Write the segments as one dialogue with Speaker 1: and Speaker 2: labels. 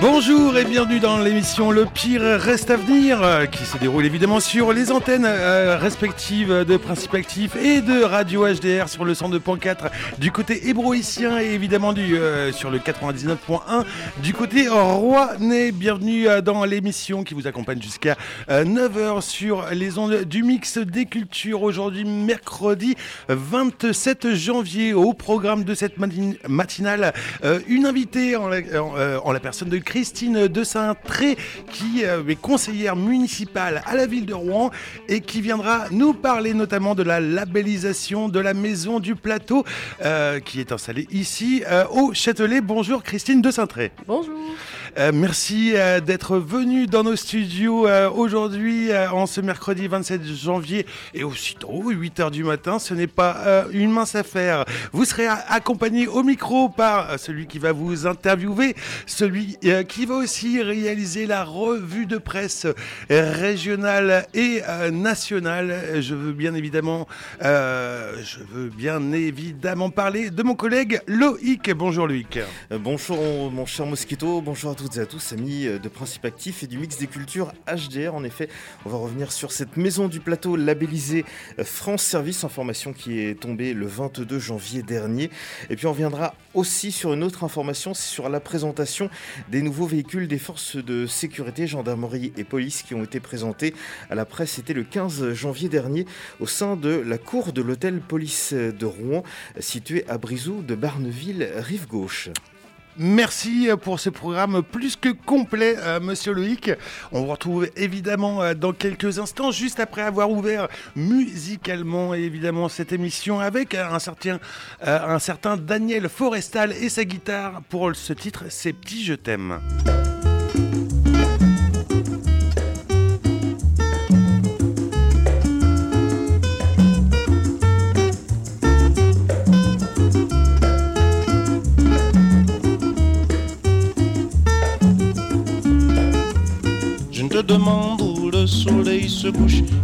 Speaker 1: Bonjour et bienvenue dans l'émission Le Pire reste à venir, euh, qui se déroule évidemment sur les antennes euh, respectives de Principe Actif et de Radio HDR sur le 102.4 du côté hébroïcien et évidemment du, euh, sur le 99.1 du côté rouennais. Bienvenue dans l'émission qui vous accompagne jusqu'à 9h sur les ondes du mix des cultures. Aujourd'hui, mercredi 27 janvier, au programme de cette matinale, une invitée en la, en la personne de Christine de Saint-Tré, qui euh, est conseillère municipale à la ville de Rouen et qui viendra nous parler notamment de la labellisation de la maison du plateau euh, qui est installée ici euh, au Châtelet. Bonjour Christine de Saint-Tré.
Speaker 2: Bonjour.
Speaker 1: Merci d'être venue dans nos studios aujourd'hui en ce mercredi 27 janvier et aussitôt 8h du matin. Ce n'est pas une mince affaire. Vous serez accompagné au micro par celui qui va vous interviewer, celui qui va aussi réaliser la revue de presse régionale et euh, nationale. Je veux bien évidemment, euh, je veux bien évidemment parler de mon collègue Loïc. Bonjour Loïc.
Speaker 3: Euh, bonjour mon cher Mosquito, bonjour à à tous, amis de Principe Actif et du mix des cultures HDR. En effet, on va revenir sur cette maison du plateau labellisée France Service, information qui est tombée le 22 janvier dernier. Et puis on reviendra aussi sur une autre information, c'est sur la présentation des nouveaux véhicules des forces de sécurité, gendarmerie et police qui ont été présentés à la presse. C'était le 15 janvier dernier au sein de la cour de l'hôtel police de Rouen, situé à Brizou de Barneville, rive gauche.
Speaker 1: Merci pour ce programme plus que complet, euh, monsieur Loïc. On vous retrouve évidemment euh, dans quelques instants, juste après avoir ouvert musicalement évidemment cette émission avec un certain, euh, un certain Daniel Forestal et sa guitare pour ce titre, C'est Petit Je t'aime.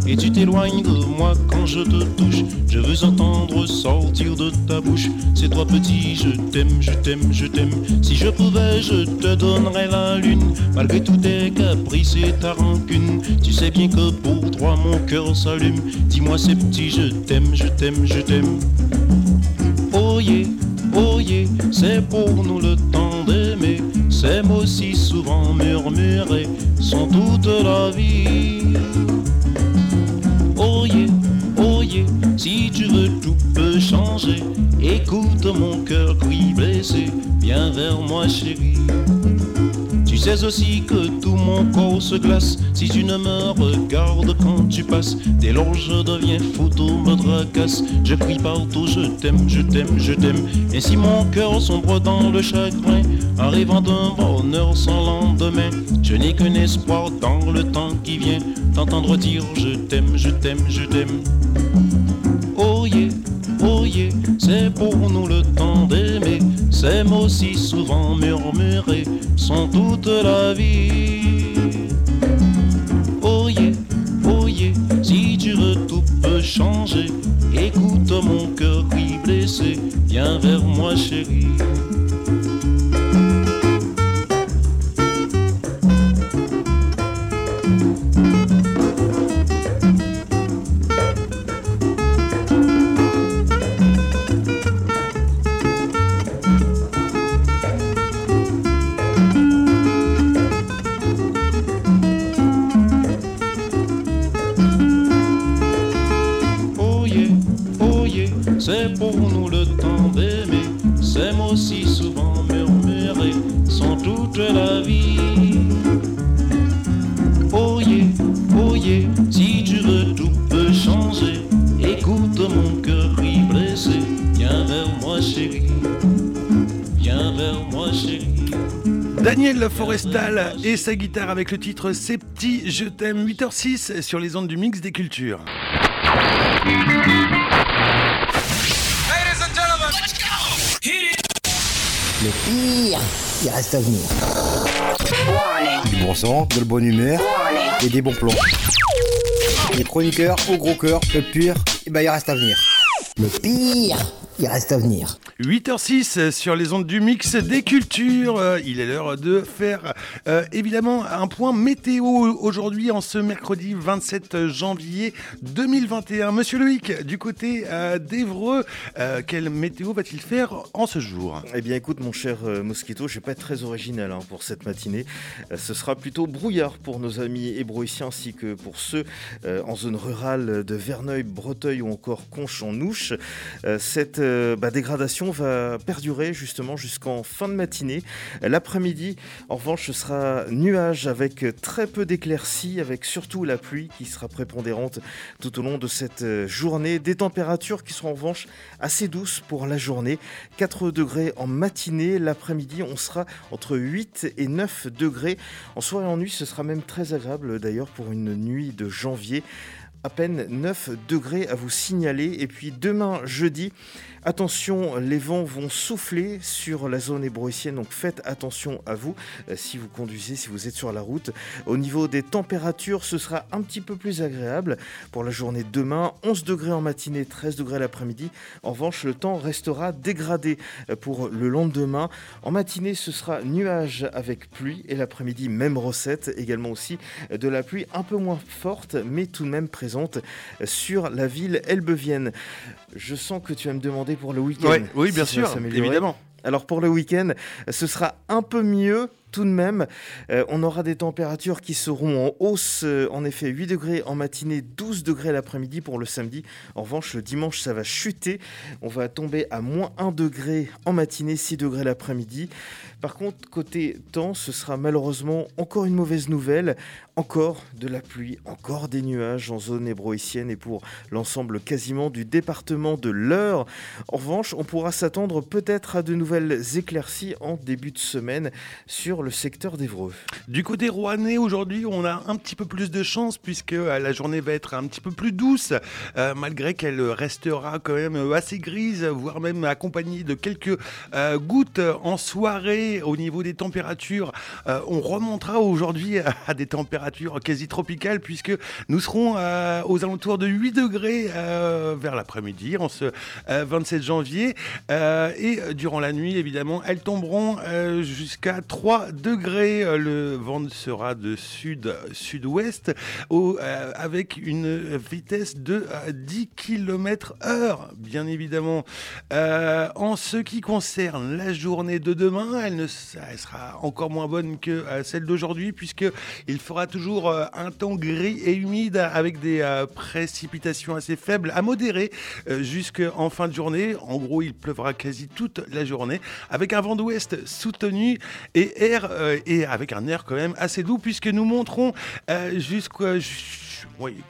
Speaker 4: Et tu t'éloignes de moi quand je te touche. Je veux entendre sortir de ta bouche C'est toi petit, je t'aime, je t'aime, je t'aime. Si je pouvais, je te donnerais la lune, malgré tous tes caprices et ta rancune. Tu sais bien que pour toi mon cœur s'allume. Dis-moi c'est petit, je t'aime, je t'aime, je t'aime. Oh yeah, oh yeah, c'est pour nous le temps d'aimer. Ces mots si souvent murmurés sont toute la vie. Si tu veux tout peut changer. Écoute mon cœur qui blessé, viens vers moi chérie. Tu sais aussi que tout mon corps se glace si tu ne me regardes quand tu passes. Dès lors je deviens fou, tout me tracasse. Je crie partout, je t'aime, je t'aime, je t'aime. Et si mon cœur sombre dans le chagrin, arrivant d'un bonheur sans lendemain, je n'ai qu'un espoir dans le temps qui vient, t'entendre dire je t'aime, je t'aime, je t'aime. C'est pour nous le temps d'aimer. Ces mots si souvent murmurés sont toute la vie. Oh yeah, si tu veux tout peut changer. Écoute mon cœur qui blessé, viens vers moi chérie.
Speaker 1: Forestal et sa guitare avec le titre C'est petit, je t'aime 8h06 sur les ondes du mix des cultures.
Speaker 5: Le pire, il reste à venir. Du bon sang, de la bonne humeur et des bons plans. Les chroniqueurs au gros cœur, le pire, et eh ben il reste à venir. Le pire, il reste à venir.
Speaker 1: 8h06 sur les ondes du mix des cultures. Euh, il est l'heure de faire euh, évidemment un point météo aujourd'hui en ce mercredi 27 janvier 2021. Monsieur Loïc, du côté euh, d'Evreux, quelle météo va-t-il faire en ce jour?
Speaker 3: Eh bien écoute mon cher Mosquito, je vais pas être très original hein, pour cette matinée. ce sera plutôt brouillard pour nos amis hébroïciens ainsi que pour ceux en zone rurale de Verneuil, Breteuil ou encore Conche en cette bah, dégradation va perdurer justement jusqu'en fin de matinée. L'après-midi, en revanche, ce sera nuage avec très peu d'éclaircies, avec surtout la pluie qui sera prépondérante tout au long de cette journée. Des températures qui seront en revanche assez douces pour la journée. 4 degrés en matinée. L'après-midi, on sera entre 8 et 9 degrés. En soirée et en nuit, ce sera même très agréable d'ailleurs pour une nuit de janvier à peine 9 degrés à vous signaler. Et puis demain, jeudi, Attention, les vents vont souffler sur la zone hébroïcienne, donc faites attention à vous euh, si vous conduisez, si vous êtes sur la route. Au niveau des températures, ce sera un petit peu plus agréable pour la journée de demain. 11 degrés en matinée, 13 degrés l'après-midi. En revanche, le temps restera dégradé euh, pour le lendemain. En matinée, ce sera nuage avec pluie et l'après-midi, même recette. Également aussi euh, de la pluie un peu moins forte, mais tout de même présente sur la ville elbevienne. Je sens que tu vas me demander pour le week-end.
Speaker 1: oui, bien sûr, évidemment.
Speaker 3: Alors pour le week-end, ce sera un peu mieux tout de même. Euh, on aura des températures qui seront en hausse, euh, en effet 8 degrés en matinée, 12 degrés l'après-midi pour le samedi. En revanche, le dimanche, ça va chuter. On va tomber à moins 1 degré en matinée, 6 degrés l'après-midi. Par contre, côté temps, ce sera malheureusement encore une mauvaise nouvelle. Encore de la pluie, encore des nuages en zone hébroïcienne et pour l'ensemble quasiment du département de l'Eure. En revanche, on pourra s'attendre peut-être à de nouvelles éclaircies en début de semaine sur le secteur d'Evreux.
Speaker 1: Du côté rouennais, aujourd'hui, on a un petit peu plus de chance puisque euh, la journée va être un petit peu plus douce, euh, malgré qu'elle restera quand même assez grise, voire même accompagnée de quelques euh, gouttes en soirée au niveau des températures. on remontera aujourd'hui à des températures quasi tropicale puisque nous serons euh, aux alentours de 8 degrés euh, vers l'après-midi en ce 27 euh, janvier et durant la nuit évidemment elles tomberont jusqu'à 3 degrés. Le vent sera de sud-sud-ouest avec une vitesse de 10 km heure bien évidemment. en ce qui concerne la journée de demain, elle, ne, elle sera encore moins bonne que celle d'aujourd'hui puisque il fera toujours euh, un temps gris et humide avec des euh, précipitations assez faibles à modérées euh, jusqu'en fin de journée. En gros, il pleuvra quasi toute la journée avec un vent d'ouest soutenu et air et avec un air quand même assez doux puisque nous monterons jusqu'à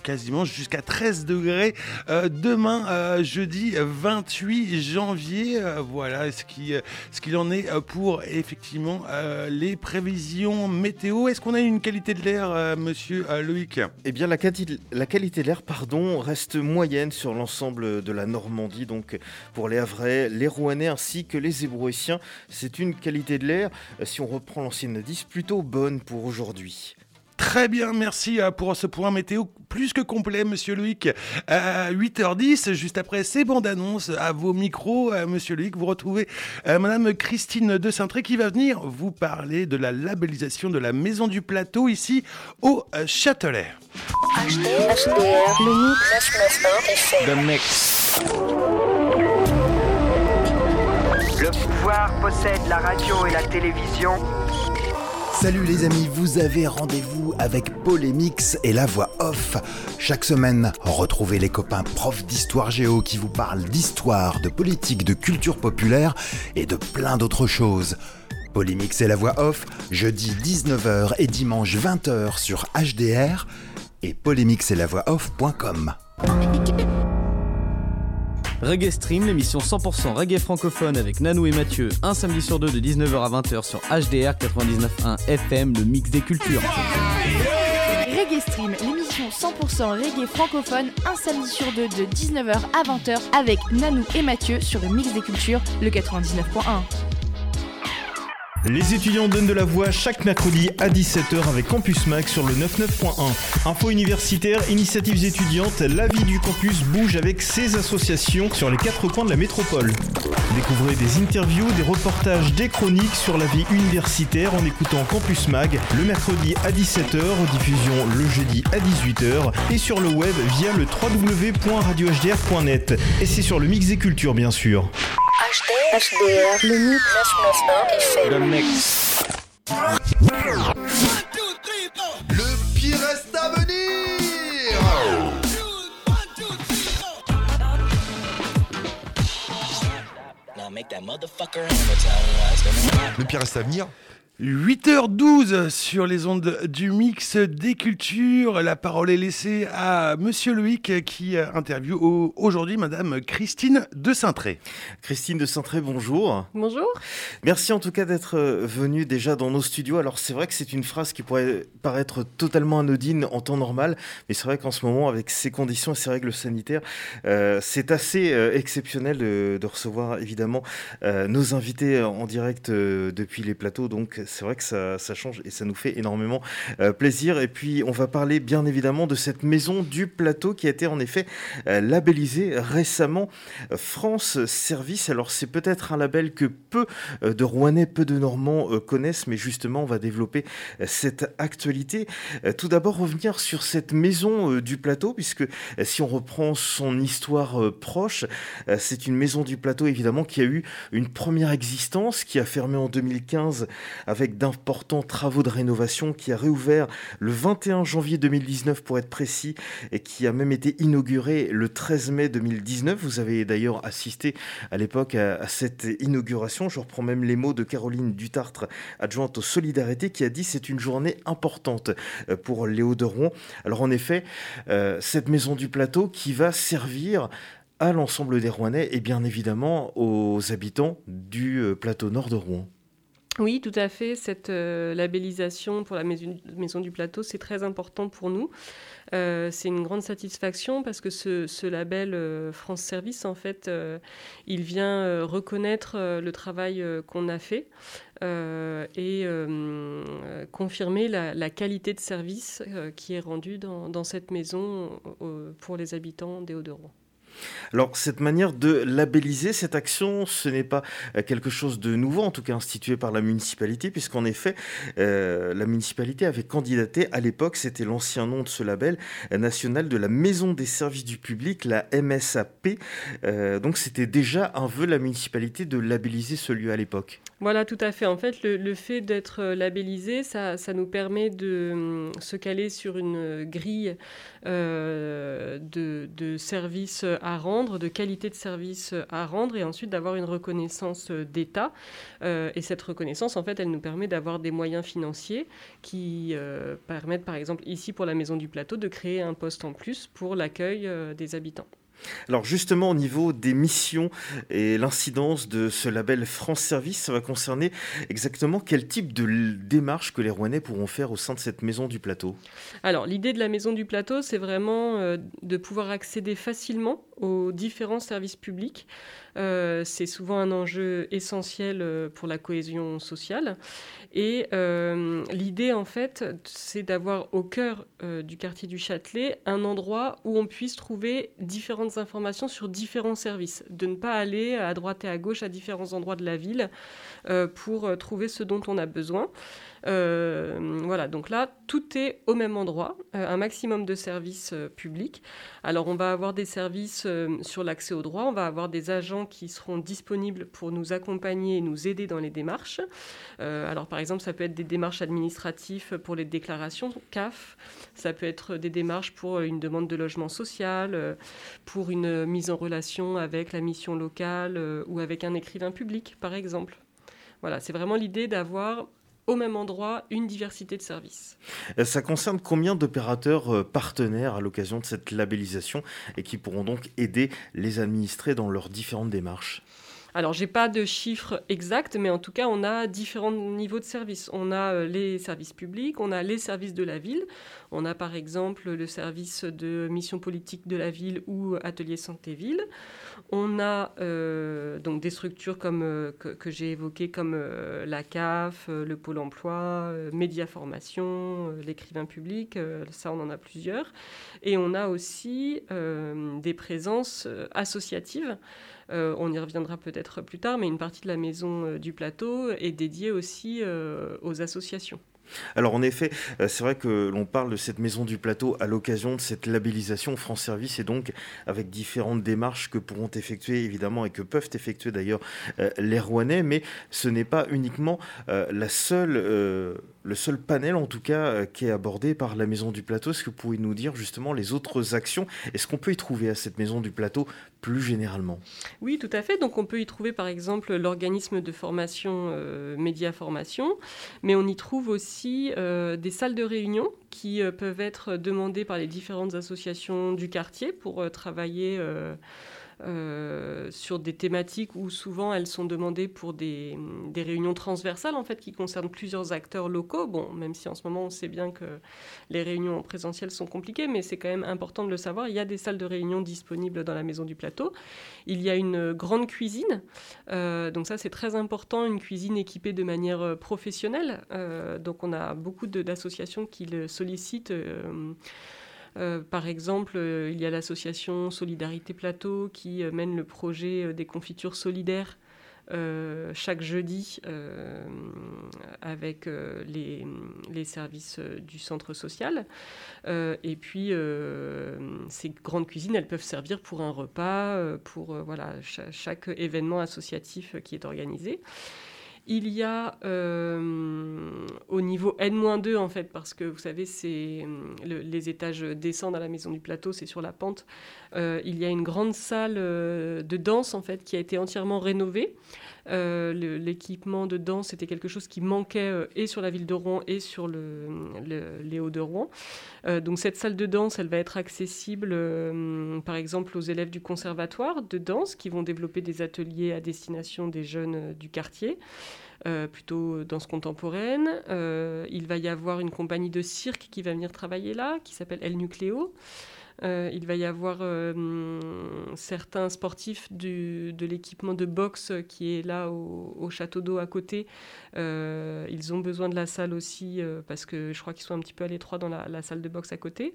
Speaker 1: quasiment jusqu'à 13 degrés euh, demain, euh, jeudi 28 janvier. Euh, voilà ce qu'il en est pour effectivement les prévisions météo. Est-ce qu'on a une qualité de l'air, monsieur Loïc?
Speaker 3: Eh bien, la, qualité de l'air pardon, reste moyenne sur l'ensemble de la Normandie. Donc, pour les Havrais, les Rouennais ainsi que les Hébroïciens, c'est une qualité de l'air, si on reprend l'ancienne indice, plutôt bonne pour aujourd'hui.
Speaker 1: Très bien, merci euh, pour ce point météo plus que complet, monsieur Loïc. 8h10, juste après ces bandes annonces à vos micros, euh, monsieur Loïc, vous retrouvez euh, madame Christine de Saintré qui va venir vous parler de la labellisation de la Maison du Plateau ici au Châtelet.
Speaker 2: le mix. Le pouvoir possède la radio et la télévision
Speaker 5: Salut les amis, vous avez rendez-vous avec Polémix et la voix off. Chaque semaine, retrouvez les copains profs d'histoire géo qui vous parlent d'histoire, de politique, de culture populaire et de plein d'autres choses. Polémix et la voix off, jeudi 19h et dimanche 20h sur HDR et polémixetlavoixoff.com.
Speaker 6: Reggae Stream, l'émission 100% reggae francophone avec Nanou et Mathieu, un samedi sur deux de 19h à 20h sur HDR 99.1 FM, le mix des cultures.
Speaker 7: Reggae Stream, l'émission 100% reggae francophone, un samedi sur deux de 19h à 20h avec Nanou et Mathieu sur le mix des cultures, le 99.1.
Speaker 8: Les étudiants donnent de la voix chaque mercredi à 17h avec Campus Mag sur le 99.1. Info universitaire, initiatives étudiantes, la vie du campus bouge avec ses associations sur les quatre coins de la métropole. Découvrez des interviews, des reportages, des chroniques sur la vie universitaire en écoutant Campus Mag le mercredi à 17h, diffusion le jeudi à 18h et sur le web via le www.radiohdr.net. Et c'est sur le mix des cultures bien sûr.
Speaker 9: HDR, le mix, le mix.
Speaker 5: Le pire reste à venir. Le pire reste à venir
Speaker 1: 8h12 sur les ondes du mix des cultures. La parole est laissée à Monsieur Loïc qui interviewe aujourd'hui Madame Christine de Saintré.
Speaker 3: Christine de Saintré, bonjour.
Speaker 7: Bonjour.
Speaker 3: Merci en tout cas d'être venue déjà dans nos studios. Alors c'est vrai que c'est une phrase qui pourrait paraître totalement anodine en temps normal, mais c'est vrai qu'en ce moment avec ces conditions et ces règles sanitaires, euh, c'est assez euh, exceptionnel de, de, recevoir évidemment euh, nos invités en direct depuis les plateaux. Donc c'est vrai que ça, change et ça nous fait énormément euh, plaisir. Et puis, on va parler bien évidemment de cette maison du plateau qui a été en effet euh, labellisée récemment France Service. Alors, c'est peut-être un label que peu euh, de Rouennais, peu de Normands connaissent, mais justement, on va développer cette actualité. tout d'abord, revenir sur cette maison du plateau, puisque si on reprend son histoire proche, c'est une maison du plateau évidemment qui a eu une première existence, qui a fermé en 2015 avec avec d'importants travaux de rénovation qui a réouvert le 21 janvier 2019 pour être précis et qui a même été inauguré le 13 mai 2019. Vous avez d'ailleurs assisté à l'époque à, cette inauguration. Je reprends même les mots de Caroline Dutartre, adjointe aux solidarités, qui a dit c'est une journée importante euh, pour Léo de Rouen. Alors en effet, euh, cette maison du plateau qui va servir à l'ensemble des Rouennais et bien évidemment aux habitants du euh, plateau nord de Rouen.
Speaker 10: Oui, tout à fait. Cette euh, labellisation pour la maison, du plateau, c'est très important pour nous. Euh, c'est une grande satisfaction parce que ce, label euh, France Service, en fait, il vient reconnaître le travail qu'on a fait et confirmer la, qualité de service qui est rendue dans, dans cette maison pour les habitants des Hauts-de-Rouen.
Speaker 3: Alors, cette manière de labelliser cette action, ce n'est pas euh, quelque chose de nouveau, en tout cas institué par la municipalité, puisqu'en effet, euh, la municipalité avait candidaté à l'époque, c'était l'ancien nom de ce label euh, national de la Maison des services du public, la MSAP. Donc, c'était déjà un vœu de la municipalité de labelliser ce lieu à l'époque.
Speaker 10: Voilà, tout à fait. En fait, le, fait d'être labellisé, ça, nous permet de um, se caler sur une grille euh, de, services à rendre, de qualité de service à rendre et ensuite d'avoir une reconnaissance d'État. Euh, et cette reconnaissance, en fait, elle nous permet d'avoir des moyens financiers qui euh, permettent, par exemple, ici pour la Maison du Plateau, de créer un poste en plus pour l'accueil euh, des habitants.
Speaker 3: Alors justement au niveau des missions et l'incidence de ce label France Service, ça va concerner exactement quel type de démarche que les Rouennais pourront faire au sein de cette maison du plateau?
Speaker 10: Alors l'idée de la maison du plateau, c'est vraiment euh, de pouvoir accéder facilement aux différents services publics. Euh, c'est souvent un enjeu essentiel euh, pour la cohésion sociale. Et euh, l'idée, en fait, c'est d'avoir au cœur du quartier du Châtelet un endroit où on puisse trouver différentes informations sur différents services, de ne pas aller à droite et à gauche à différents endroits de la ville pour trouver ce dont on a besoin. Euh, voilà, donc là, tout est au même endroit, euh, un maximum de services euh, publics. Alors, on va avoir des services sur l'accès au droit, on va avoir des agents qui seront disponibles pour nous accompagner et nous aider dans les démarches. Alors, par exemple, ça peut être des démarches administratives pour les déclarations CAF, ça peut être des démarches pour une demande de logement social, pour une mise en relation avec la mission locale ou avec un écrivain public, par exemple. Voilà, c'est vraiment l'idée d'avoir au même endroit une diversité de services.
Speaker 3: Euh, Ça concerne combien d'opérateurs euh, partenaires à l'occasion de cette labellisation et qui pourront donc aider les administrés dans leurs différentes démarches?
Speaker 10: Alors, j'ai pas de chiffres exacts, mais en tout cas, on a différents niveaux de services. On a euh, les services publics, on a les services de la ville. On a par exemple le service de mission politique de la ville ou atelier santé-ville. On a euh, donc des structures comme, euh, que, j'ai évoquées comme la CAF, le Pôle emploi, Média Formation, l'écrivain public, ça on en a plusieurs. Et on a aussi des présences associatives. Euh, on y reviendra peut-être plus tard, mais une partie de la maison euh, du plateau est dédiée aussi euh, aux associations.
Speaker 3: Alors en effet, c'est vrai que l'on parle de cette maison du plateau à l'occasion de cette labellisation France Service et donc avec différentes démarches que pourront effectuer évidemment et que peuvent effectuer d'ailleurs les Rouennais, mais ce n'est pas uniquement la seule le seul panel en tout cas qui est abordé par la Maison du Plateau. Est-ce que vous pouvez nous dire justement les autres actions? Est-ce qu'on peut y trouver à cette Maison du Plateau plus généralement
Speaker 10: Oui, tout à fait. Donc on peut y trouver par exemple l'organisme de formation euh, Média Formation, mais on y trouve aussi euh, des salles de réunion qui peuvent être demandées par les différentes associations du quartier pour travailler euh, sur des thématiques où souvent elles sont demandées pour des, réunions transversales en fait qui concernent plusieurs acteurs locaux. Bon, même si en ce moment on sait bien que les réunions en présentiel sont compliquées, mais c'est quand même important de le savoir. Il y a des salles de réunion disponibles dans la maison du plateau. Il y a une grande cuisine, euh, donc ça c'est très important, une cuisine équipée de manière euh, professionnelle. donc on a beaucoup d'associations qui le sollicitent. Euh, par exemple, euh, il y a l'association Solidarité Plateau qui euh, mène le projet des confitures solidaires chaque jeudi avec les, services du centre social. et puis, ces grandes cuisines, elles peuvent servir pour un repas, pour voilà, chaque événement associatif qui est organisé. Il y a euh, au niveau N-2 en fait, parce que vous savez, les étages descendent à la maison du plateau, c'est sur la pente. Euh, il y a une grande salle euh, de danse qui a été entièrement rénovée. L'équipement de danse était quelque chose qui manquait et sur la ville de Rouen et sur le, les Hauts de Rouen. donc cette salle de danse, elle va être accessible par exemple aux élèves du conservatoire de danse qui vont développer des ateliers à destination des jeunes du quartier. Euh, plutôt danse contemporaine. Euh, il va y avoir une compagnie de cirque qui va venir travailler là, qui s'appelle El Nucleo. Euh, il va y avoir certains sportifs de l'équipement de boxe qui est là au, château d'eau à côté. ils ont besoin de la salle aussi parce que je crois qu'ils sont un petit peu à l'étroit dans la, salle de boxe à côté.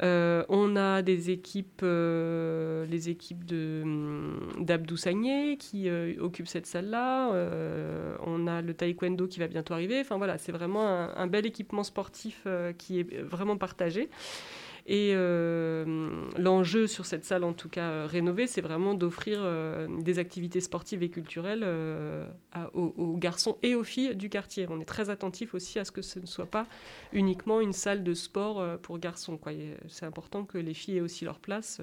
Speaker 10: on a des équipes, les équipes d'Abdou Sagné qui occupent cette salle-là. on a le taekwondo qui va bientôt arriver. Enfin voilà, c'est vraiment un, bel équipement sportif euh, qui est vraiment partagé. Et euh, l'enjeu sur cette salle, en tout cas euh, rénovée, c'est vraiment d'offrir des activités sportives et culturelles aux, garçons et aux filles du quartier. On est très attentif aussi à ce que ce ne soit pas uniquement une salle de sport pour garçons. C'est important que les filles aient aussi leur place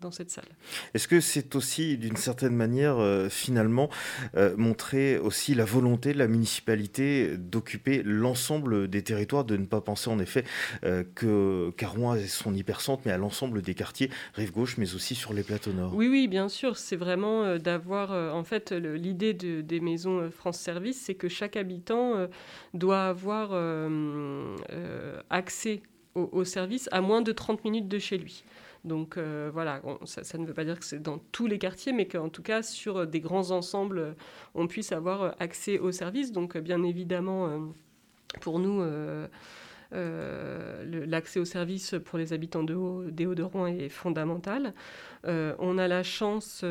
Speaker 10: dans cette salle.
Speaker 3: Est-ce que c'est aussi d'une certaine manière euh, finalement euh, montrer aussi la volonté de la municipalité d'occuper l'ensemble des territoires, de ne pas penser en effet euh, que Carouin est son hypercentre, mais à l'ensemble des quartiers rive gauche, mais aussi sur les plateaux nord?
Speaker 10: Oui, oui, bien sûr. C'est vraiment d'avoir en fait l'idée de, des maisons France Service, c'est que chaque habitant doit avoir accès au, service à moins de 30 minutes de chez lui. Donc euh, voilà, ça, ne veut pas dire que c'est dans tous les quartiers, mais qu'en tout cas sur euh, des grands ensembles, on puisse avoir euh, accès aux services. Donc bien évidemment, pour nous, l'accès aux services pour les habitants de des Hauts-de-Rouen est fondamental. on a la chance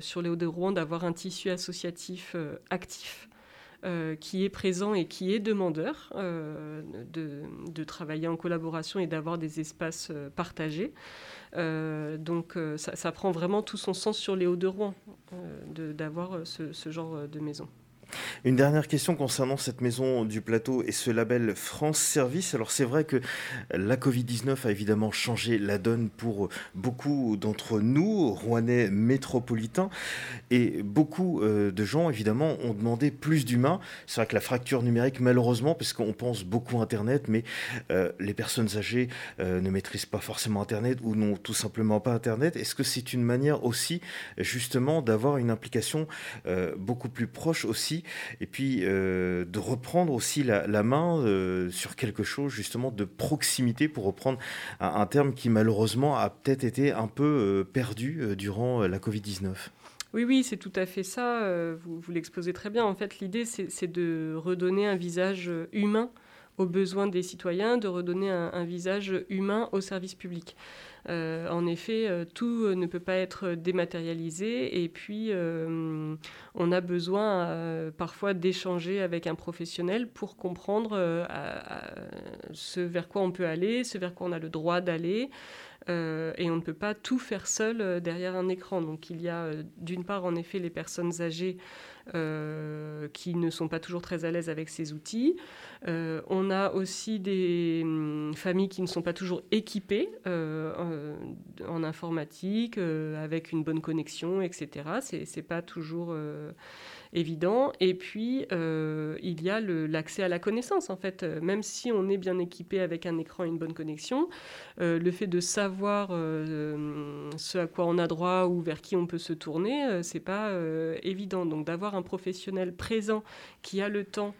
Speaker 10: sur les Hauts-de-Rouen d'avoir un tissu associatif actif. Qui est présent et qui est demandeur de, travailler en collaboration et d'avoir des espaces partagés. Euh, donc euh, ça, prend vraiment tout son sens sur les Hauts-de-Rouen euh, d'avoir ce, genre de maison.
Speaker 3: Une dernière question concernant cette maison du plateau et ce label France Service. Alors c'est vrai que la Covid-19 a évidemment changé la donne pour beaucoup d'entre nous, Rouennais métropolitains, et beaucoup euh, de gens évidemment ont demandé plus d'humains. C'est vrai que la fracture numérique, malheureusement, parce qu'on pense beaucoup Internet, mais euh, les personnes âgées euh, ne maîtrisent pas forcément Internet ou n'ont tout simplement pas Internet. Est-ce que c'est une manière aussi justement d'avoir une implication beaucoup plus proche aussi et puis euh, de reprendre aussi la, main euh, sur quelque chose justement de proximité pour reprendre un, terme qui malheureusement a peut-être été un peu euh, perdu durant la Covid-19.
Speaker 10: Oui, oui, c'est tout à fait ça. Vous, l'exposez très bien. En fait, l'idée, c'est de redonner un visage humain aux besoins des citoyens, de redonner un, visage humain au service public. Euh, en effet, euh, tout ne peut pas être dématérialisé et puis euh, on a besoin parfois d'échanger avec un professionnel pour comprendre ce vers quoi on peut aller, ce vers quoi on a le droit d'aller. et on ne peut pas tout faire seul derrière un écran. Donc il y a d'une part en effet les personnes âgées euh, qui ne sont pas toujours très à l'aise avec ces outils. Euh, on a aussi des hum, familles qui ne sont pas toujours équipées euh, en, informatique, avec une bonne connexion, etc. C'est pas toujours évident. Et puis, il y a l'accès à la connaissance, en fait. Même si on est bien équipé avec un écran et une bonne connexion, le fait de savoir ce à quoi on a droit ou vers qui on peut se tourner, c'est pas évident. Donc, d'avoir un professionnel présent qui a le temps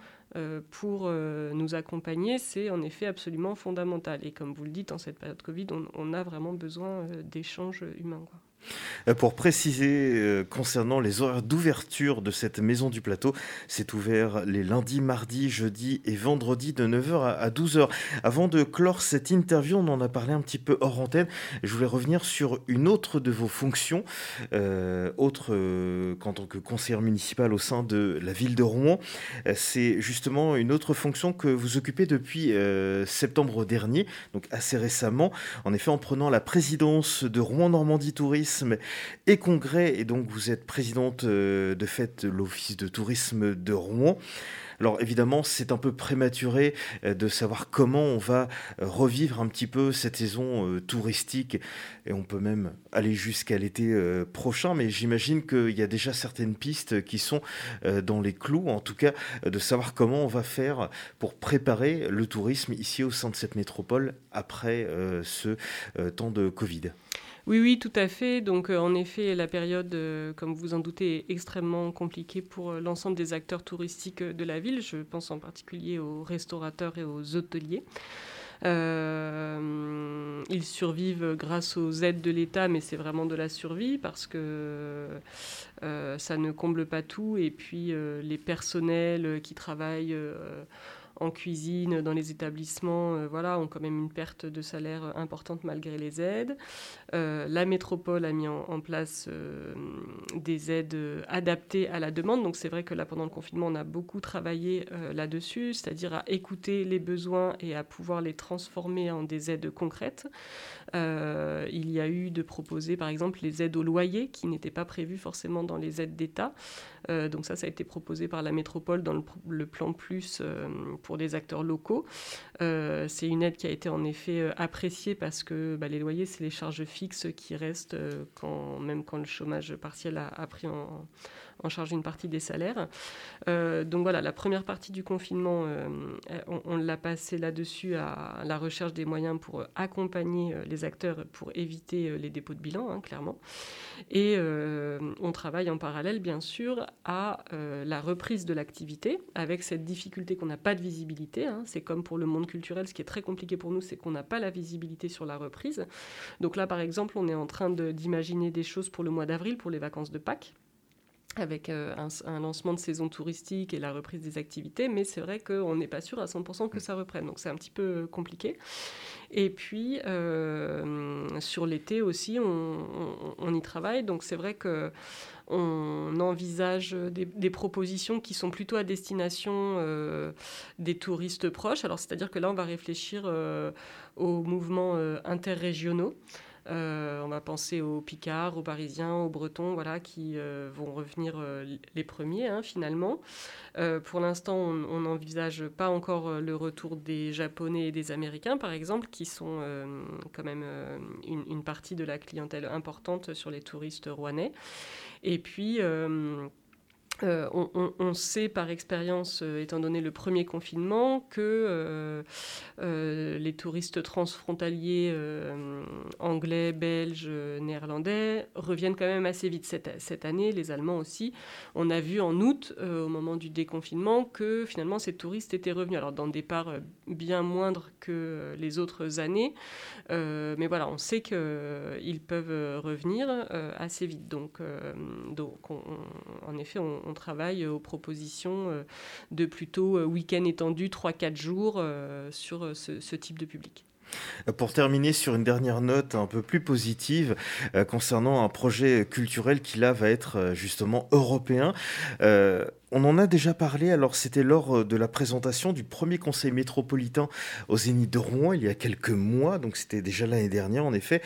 Speaker 10: pour nous accompagner, c'est en effet absolument fondamental. Et comme vous le dites, en cette période Covid, on, a vraiment besoin d'échanges humains.
Speaker 3: Euh, pour préciser euh, concernant les horaires d'ouverture de cette maison du plateau, c'est ouvert les lundis, mardis, jeudis et vendredis de 9h à 12h. Avant de clore cette interview, on en a parlé un petit peu hors antenne. Je voulais revenir sur une autre de vos fonctions, euh, autre qu'en tant que conseiller municipal au sein de la ville de Rouen. c'est justement une autre fonction que vous occupez depuis septembre dernier, donc assez récemment. En effet, en prenant la présidence de Rouen Normandie Tourisme et Congrès, et donc vous êtes présidente euh, de fait de l'Office de tourisme de Rouen. Alors évidemment, c'est un peu prématuré euh, de savoir comment on va euh, revivre un petit peu cette saison touristique et on peut même aller jusqu'à l'été prochain, mais j'imagine qu'il y a déjà certaines pistes qui sont dans les clous, en tout cas de savoir comment on va faire pour préparer le tourisme ici au sein de cette métropole après ce temps de Covid.
Speaker 10: Oui, oui, tout à fait. Donc, euh, en effet, la période, euh, comme vous en doutez, est extrêmement compliquée pour euh, l'ensemble des acteurs touristiques de la ville. Je pense en particulier aux restaurateurs et aux hôteliers. ils survivent grâce aux aides de l'État, mais c'est vraiment de la survie parce que ça ne comble pas tout. Et puis, les personnels qui travaillent en cuisine, dans les établissements, euh, voilà, ont quand même une perte de salaire importante malgré les aides. Euh, la métropole a mis en, place euh, des aides adaptées à la demande. Donc c'est vrai que là, pendant le confinement, on a beaucoup travaillé là-dessus, c'est-à-dire à écouter les besoins et à pouvoir les transformer en des aides concrètes. il y a eu de proposer, par exemple, les aides au loyer qui n'étaient pas prévues forcément dans les aides d'État. Donc ça, ça a été proposé par la métropole dans le, plan plus pour pour des acteurs locaux. Euh, c'est une aide qui a été en effet euh, appréciée parce que bah, les loyers, c'est les charges fixes qui restent euh, même quand le chômage partiel a, a pris en, en charge une partie des salaires. Euh, donc voilà, la première partie du confinement, euh, on, l'a passé là-dessus à la recherche des moyens pour accompagner euh, les acteurs pour éviter les dépôts de bilan, hein, clairement. Et on travaille en parallèle, bien sûr, à la reprise de l'activité avec cette difficulté qu'on n'a pas de visibilité. Hein. C'est comme pour le monde culturel, ce qui est très compliqué pour nous, c'est qu'on n'a pas la visibilité sur la reprise. Donc là, par exemple, on est en train d'imaginer des choses pour le mois d'avril, pour les vacances de Pâques avec euh, un, lancement de saison touristique et la reprise des activités, mais c'est vrai qu'on n'est pas sûr à 100% que ça reprenne, donc c'est un petit peu compliqué. Et puis, euh, sur l'été aussi, on, y travaille, donc c'est vrai que on envisage des, propositions qui sont plutôt à destination euh, des touristes proches. Alors, c'est-à-dire que là, on va réfléchir aux mouvements interrégionaux. On va penser aux Picards, aux Parisiens, aux Bretons, voilà, qui vont revenir les premiers hein, finalement. pour l'instant, on n'envisage pas encore le retour des Japonais et des Américains, par exemple, qui sont quand même une, partie de la clientèle importante sur les touristes rouennais. Et puis, euh, on, sait par expérience, euh, étant donné le premier confinement, que euh, les touristes transfrontaliers anglais, belges, néerlandais reviennent quand même assez vite cette, année, les Allemands aussi. On a vu en août, au moment du déconfinement, que finalement ces touristes étaient revenus, alors dans des parts bien moindres que les autres années, mais voilà, on sait qu'ils peuvent revenir assez vite. Donc, en effet, on travaille aux propositions euh, de plutôt euh, week-end étendu, 3-4 jours euh, sur ce, type de public.
Speaker 3: Pour terminer sur une dernière note un peu plus positive concernant un projet culturel qui là va être justement européen. On en a déjà parlé, alors c'était lors euh, de la présentation du premier conseil métropolitain au Zénith de Rouen il y a quelques mois, donc c'était déjà l'année dernière en effet.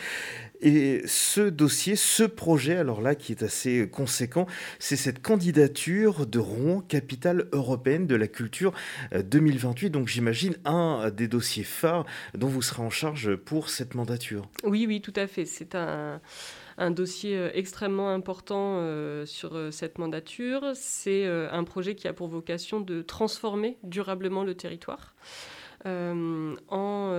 Speaker 3: Et ce dossier, ce projet, alors là qui est assez conséquent, c'est cette candidature de Rouen, capitale européenne de la culture 2028. Euh, donc j'imagine un des dossiers phares dont vous serez en charge pour cette mandature.
Speaker 10: Oui, oui, tout à fait. C'est un un dossier euh, extrêmement important euh, sur cette mandature. C'est un projet qui a pour vocation de transformer durablement le territoire. En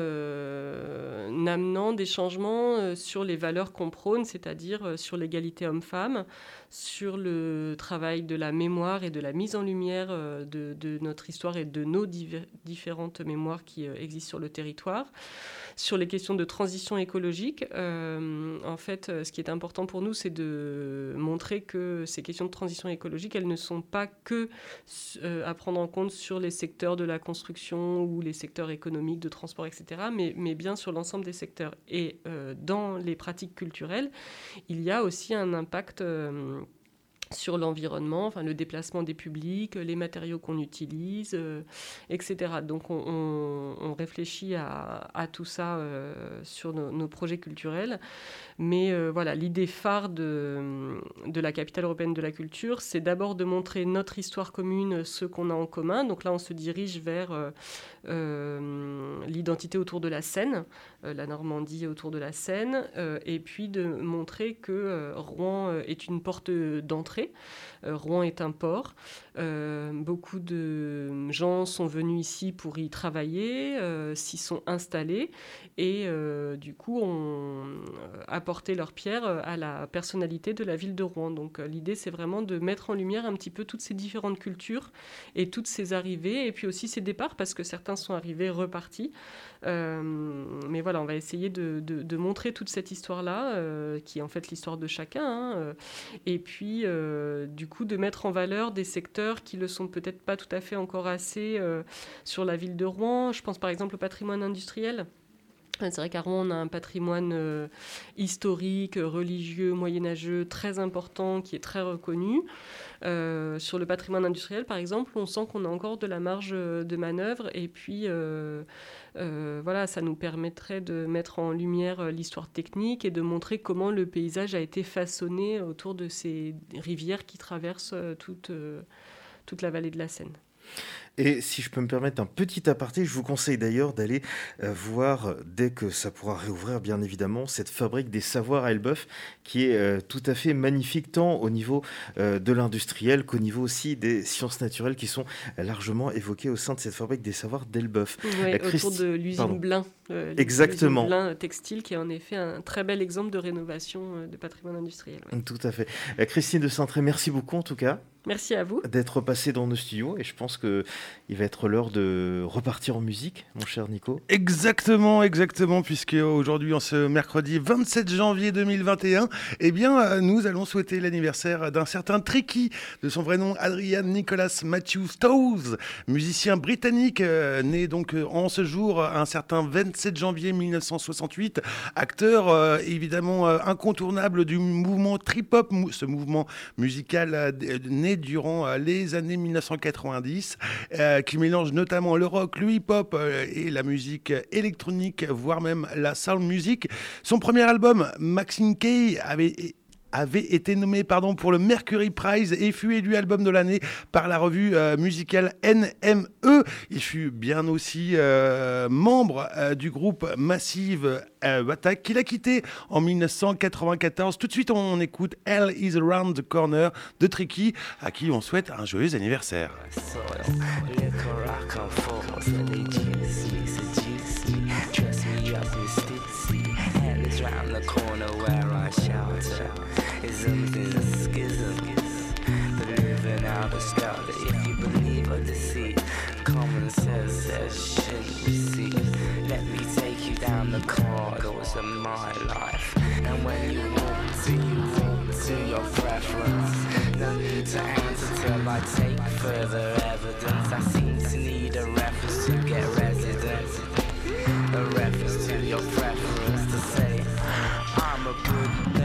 Speaker 10: amenant des changements sur les valeurs qu'on prône, c'est-à-dire sur l'égalité homme-femme, sur le travail de la mémoire et de la mise en lumière de, notre histoire et de nos différentes mémoires qui existent sur le territoire sur les questions de transition écologique. Euh, en fait, euh, ce qui est important pour nous, c'est de montrer que ces questions de transition écologique, elles ne sont pas que euh, à prendre en compte sur les secteurs de la construction ou les secteurs économiques, de transport, etc., mais, mais bien sur l'ensemble des secteurs. Et dans les pratiques culturelles, il y a aussi un impact sur l'environnement, enfin le déplacement des publics, les matériaux qu'on utilise, euh, etc. Donc on, réfléchit à, tout ça euh, sur nos, projets culturels. Mais euh, voilà, l'idée phare de, de, la capitale européenne de la culture, c'est d'abord de montrer notre histoire commune, ce qu'on a en commun. Donc là, on se dirige vers l'identité autour de la Seine, la Normandie autour de la Seine, et puis de montrer que Rouen est une porte d'entrée. euh, Rouen est un port. Euh, beaucoup de gens sont venus ici pour y travailler, euh, s'y sont installés et du coup ont apporté leur pierre à la personnalité de la ville de Rouen. Donc l'idée c'est vraiment de mettre en lumière un petit peu toutes ces différentes cultures et toutes ces arrivées et puis aussi ces départs parce que certains sont arrivés repartis. Mais voilà, on va essayer de, montrer toute cette histoire-là, qui est en fait l'histoire de chacun. Hein, et puis, euh, du coup, de mettre en valeur des secteurs qui le sont peut-être pas tout à fait encore assez euh, sur la ville de Rouen. Je pense par exemple au patrimoine industriel. C'est vrai qu'à Rouen, on a un patrimoine euh, historique, religieux, moyenâgeux très important qui est très reconnu. Euh, sur le patrimoine industriel, par exemple, on sent qu'on a encore de la marge de manœuvre et puis euh, voilà, ça nous permettrait de mettre en lumière l'histoire technique et de montrer comment le paysage a été façonné autour de ces rivières qui traversent toute la vallée de la Seine.
Speaker 3: Et si je peux me permettre un petit aparté, je vous conseille d'ailleurs d'aller euh, voir, dès que ça pourra réouvrir, bien évidemment, cette fabrique des savoirs à Elbeuf, qui est euh, tout à fait magnifique, tant au niveau euh, de l'industriel qu'au niveau aussi des sciences naturelles qui sont largement évoquées au sein de cette fabrique des savoirs d'Elbeuf.
Speaker 10: Oui, autour de l'usine Blin.
Speaker 3: Exactement.
Speaker 10: Blin textile, qui est en effet un très bel exemple de rénovation de patrimoine industriel.
Speaker 3: Tout à fait. Christine de Saintré, merci beaucoup en tout cas.
Speaker 10: Merci à vous.
Speaker 3: D'être passé dans nos studios et je pense qu'il va être l'heure de repartir en musique, mon cher Nico.
Speaker 1: Exactement, exactement, puisque aujourd'hui, en ce mercredi 27 janvier 2021, eh bien, euh, nous allons souhaiter l'anniversaire d'un certain Tricky, de son vrai nom Adrian Nicholas Matthew Stowes, musicien britannique, euh, né donc euh, en ce jour, un certain 27 janvier 1968, acteur évidemment incontournable du mouvement trip-hop, ce mouvement musical né durant euh, les années 1990. euh, qui mélange notamment le rock, le hip-hop euh, et la musique électronique, voire même la sound music. Son premier album, Maxine Kay, avait avait été nommé pardon, pour le Mercury Prize et fut élu album de l'année par la revue euh, musicale NME. Il fut bien aussi euh, membre euh, du groupe Massive Attack qu'il a quitté en 1994. Tout de suite, on écoute Hell is Around the Corner de Tricky, à qui on souhaite un joyeux anniversaire.
Speaker 11: Schisms. But living out a style if you believe or deceit, common sense says shouldn't receive. Let me take you down the corridors of my life. And when you walk to, you walk to your preference. No need to answer till I take further evidence. I seem to need a reference to get residence. A reference to your preference to say, I'm a good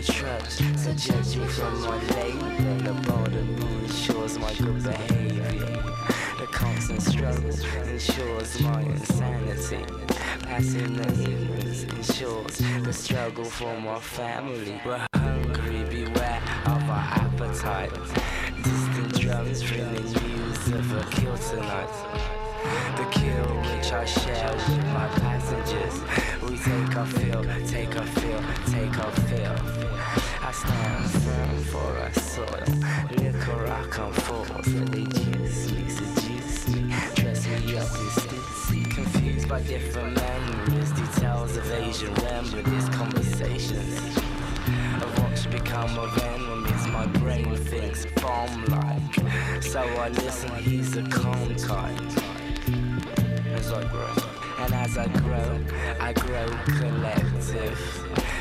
Speaker 11: I trust to judge me from my label. The border ensures my good behavior. The constant struggle ensures my insanity. Passing the ignorance ensures the struggle for my family. We're hungry, beware of our appetite. Distant drums ringing news of a kill tonight. The kill which I share with my passengers. Take a fill, take a fill, take our fill. I stand firm for our soil. Liquor I come forth, juice me, seduce me, dress me up in stitzy. Confused by different memories, details of Asian remedies, conversations of what should become of enemies. My brain thinks bomb like, so I listen. He's a calm type as I grow. And as I grow, I grow collective.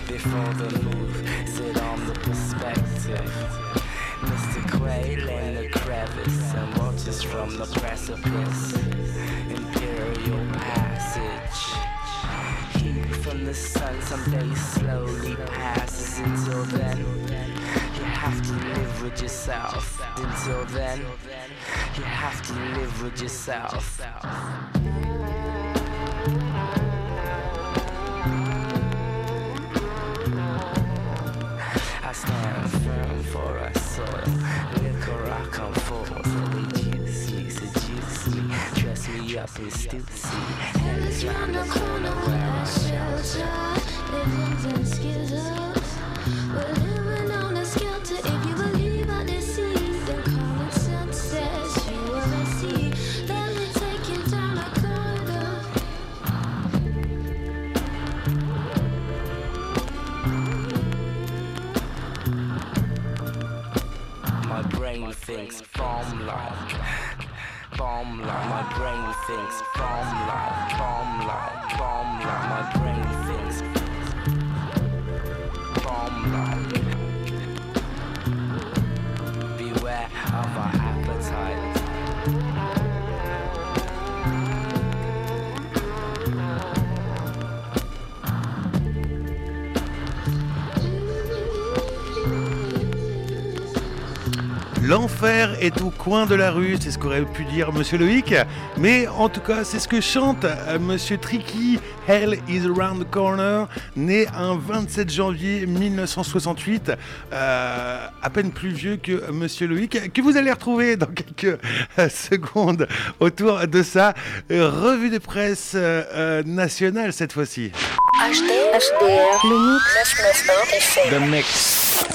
Speaker 11: Before the move, sit on the perspective. Mr. Quail in the crevice and watches from the precipice. Imperial passage. Heat from the sun someday slowly passes until then. You have to live with yourself. Until then, you have to live with yourself. For a soil. Liquor I come forth, seduce me, seduce me, dress me up in. And it's round the corner where I shelter, living in scissors. We're living on a skelter if you thinks bomb like, bomb like. My brain thinks bomb like, bomb like, bomb like. My brain thinks bomb like.
Speaker 1: L'enfer est au coin de la rue, c'est ce qu'aurait pu dire Monsieur Loïc. Mais en tout cas, c'est ce que chante euh, Monsieur Tricky. Hell is around the corner, né un 27 janvier 1968, euh, à peine plus vieux que Monsieur Loïc, que vous allez retrouver dans quelques euh, secondes autour de sa revue de presse euh, nationale cette fois-ci.
Speaker 9: HD, HDR, le mix,
Speaker 6: The Mix.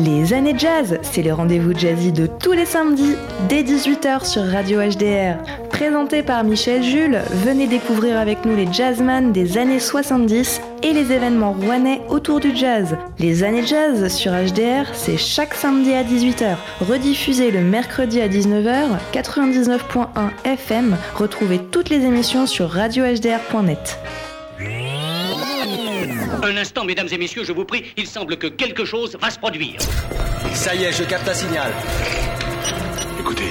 Speaker 12: Les années jazz, c'est le rendez-vous jazzy de tous les samedis dès 18h sur Radio HDR. Présenté par Michel Jules, venez découvrir avec nous les jazzman des années 70 et les événements rouennais autour du jazz. Les années jazz sur HDR, c'est chaque samedi à 18h. Rediffusé le mercredi à 19h, 99.1 FM. Retrouvez toutes les émissions sur radiohdr.net.
Speaker 13: Un instant, mesdames et messieurs, je vous prie, il semble que quelque chose va se produire.
Speaker 14: Ça y est, je capte un signal.
Speaker 13: Écoutez.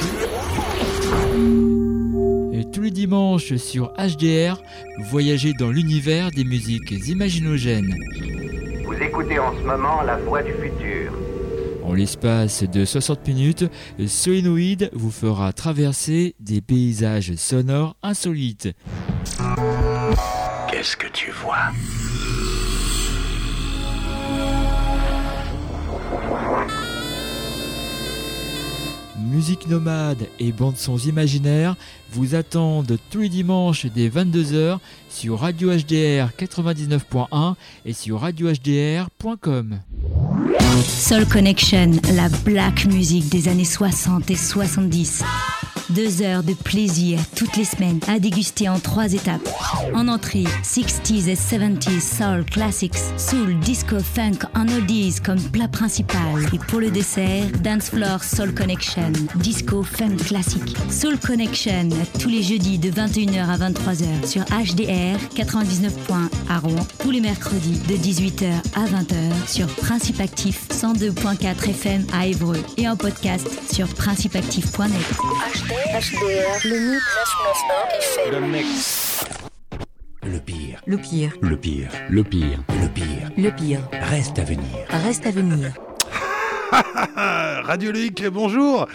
Speaker 15: Et tous les dimanches sur HDR, voyagez dans l'univers des musiques imaginogènes.
Speaker 2: Vous écoutez en ce moment la voix du futur.
Speaker 15: En l'espace de 60 minutes, Solenoid vous fera traverser des paysages sonores insolites.
Speaker 16: Qu'est-ce que tu vois?
Speaker 15: Musique nomade et bandes-sons imaginaires vous attendent tous les dimanches dès 22h sur Radio HDR 99.1 et sur radiohdr.com.
Speaker 17: Soul Connection, la black music des années 60 et 70. Deux heures de plaisir toutes les semaines à déguster en trois étapes. En entrée, 60s et 70s soul classics, soul, disco, funk en oldies comme plat principal. Et pour le dessert, dance floor soul connection, disco, funk classique. Soul Connection tous les jeudis de 21h à 23h sur HDR 99. à Rouen. Tous les mercredis de 18h à 20h sur Principe Actif 102.4 FM à Évreux et en podcast sur principeactif.net.
Speaker 9: HDR, le mix,
Speaker 16: Le mix. Le pire.
Speaker 17: Le pire.
Speaker 16: Le pire. Le pire. Le pire.
Speaker 17: Le pire.
Speaker 16: Reste à venir.
Speaker 17: Reste à venir.
Speaker 1: Radio Loïc, bonjour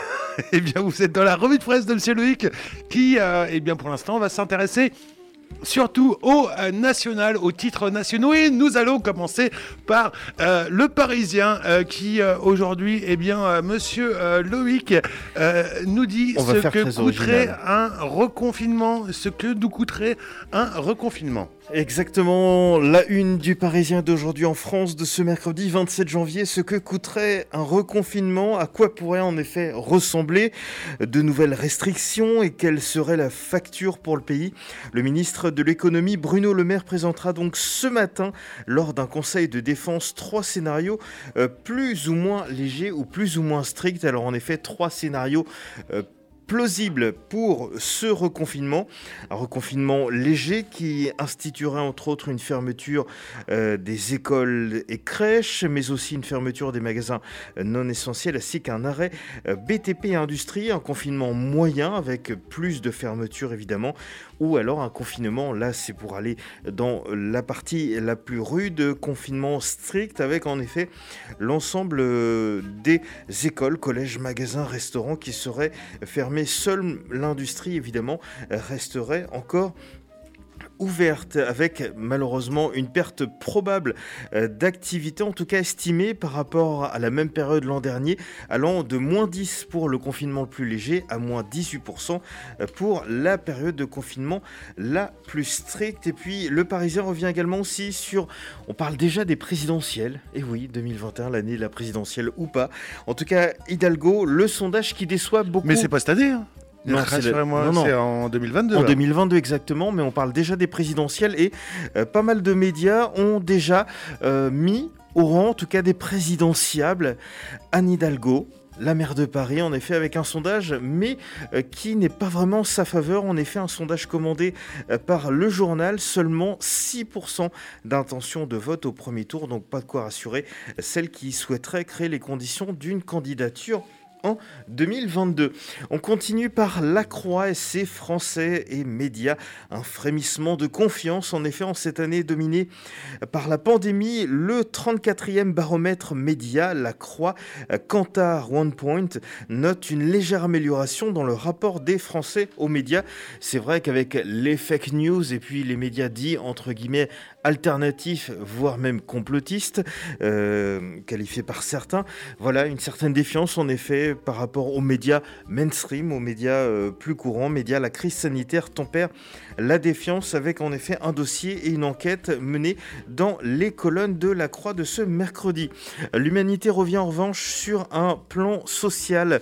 Speaker 1: Eh bien, vous êtes dans la revue de presse de Monsieur Loïc, qui, euh, eh bien, pour l'instant, va s'intéresser surtout au euh, national, aux titres nationaux. Et nous allons commencer par euh, le Parisien, euh, qui euh, aujourd'hui, eh bien, Monsieur Loïc nous dit
Speaker 3: On
Speaker 1: ce que coûterait
Speaker 3: original.
Speaker 1: un reconfinement, ce que nous coûterait un reconfinement.
Speaker 3: Exactement, la une du Parisien d'aujourd'hui en France de ce mercredi 27 janvier, ce que coûterait un reconfinement, à quoi pourrait en effet ressembler de nouvelles restrictions et quelle serait la facture pour le pays? Le ministre de l'économie Bruno Le Maire présentera donc ce matin lors d'un conseil de défense trois scénarios euh, plus ou moins légers ou plus ou moins stricts. Alors en effet, trois scénarios euh, plausible pour ce reconfinement. Un reconfinement léger qui instituerait entre autres une fermeture euh, des écoles et crèches, mais aussi une fermeture des magasins euh, non essentiels, ainsi qu'un arrêt euh, BTP industrie, un confinement moyen avec plus de fermetures évidemment, ou alors un confinement, là c'est pour aller dans la partie la plus rude, confinement strict avec en effet l'ensemble euh, des écoles, collèges, magasins, restaurants qui seraient fermés. Seule l'industrie évidemment resterait encore ouverte avec malheureusement une perte probable euh, d'activité, en tout cas estimée par rapport à la même période l'an dernier, allant de moins 10 pour le confinement le plus léger à moins 18% pour la période de confinement la plus stricte. Et puis le Parisien revient également aussi sur, on parle déjà des présidentielles, et oui, 2021, l'année de la présidentielle ou pas. En tout cas, Hidalgo, le sondage qui déçoit beaucoup.
Speaker 1: Mais c'est pas cette année, hein.
Speaker 3: Non, c'est le-
Speaker 1: Rassurez-moi, c'est en 2022.
Speaker 3: En
Speaker 1: là.
Speaker 3: 2022 exactement, mais on parle déjà des présidentielles et euh, pas mal de médias ont déjà euh, mis au rang, en tout cas des présidentiables, Anne Hidalgo. La maire de Paris, en effet, avec un sondage, mais euh, qui n'est pas vraiment sa faveur. En effet, un sondage commandé par le journal, seulement 6% d'intention de vote au premier tour, donc pas de quoi rassurer celles qui souhaiteraient créer les conditions d'une candidature en 2022. On continue par La Croix et ses Français et médias. Un frémissement de confiance, en effet, en cette année dominée par la pandémie. Le 34e baromètre média, La Croix, euh, Kantar One Point, note une légère amélioration dans le rapport des Français aux médias. C'est vrai qu'avec les fake news et puis les médias dits, entre guillemets, alternatifs, voire même complotistes, euh, qualifiés par certains, voilà, une certaine défiance en effet par rapport aux médias mainstream, aux médias euh, plus courants, médias, la crise sanitaire tempère la défiance avec en effet un dossier et une enquête menée dans les colonnes de la Croix de ce mercredi. L'humanité revient en revanche sur un plan social.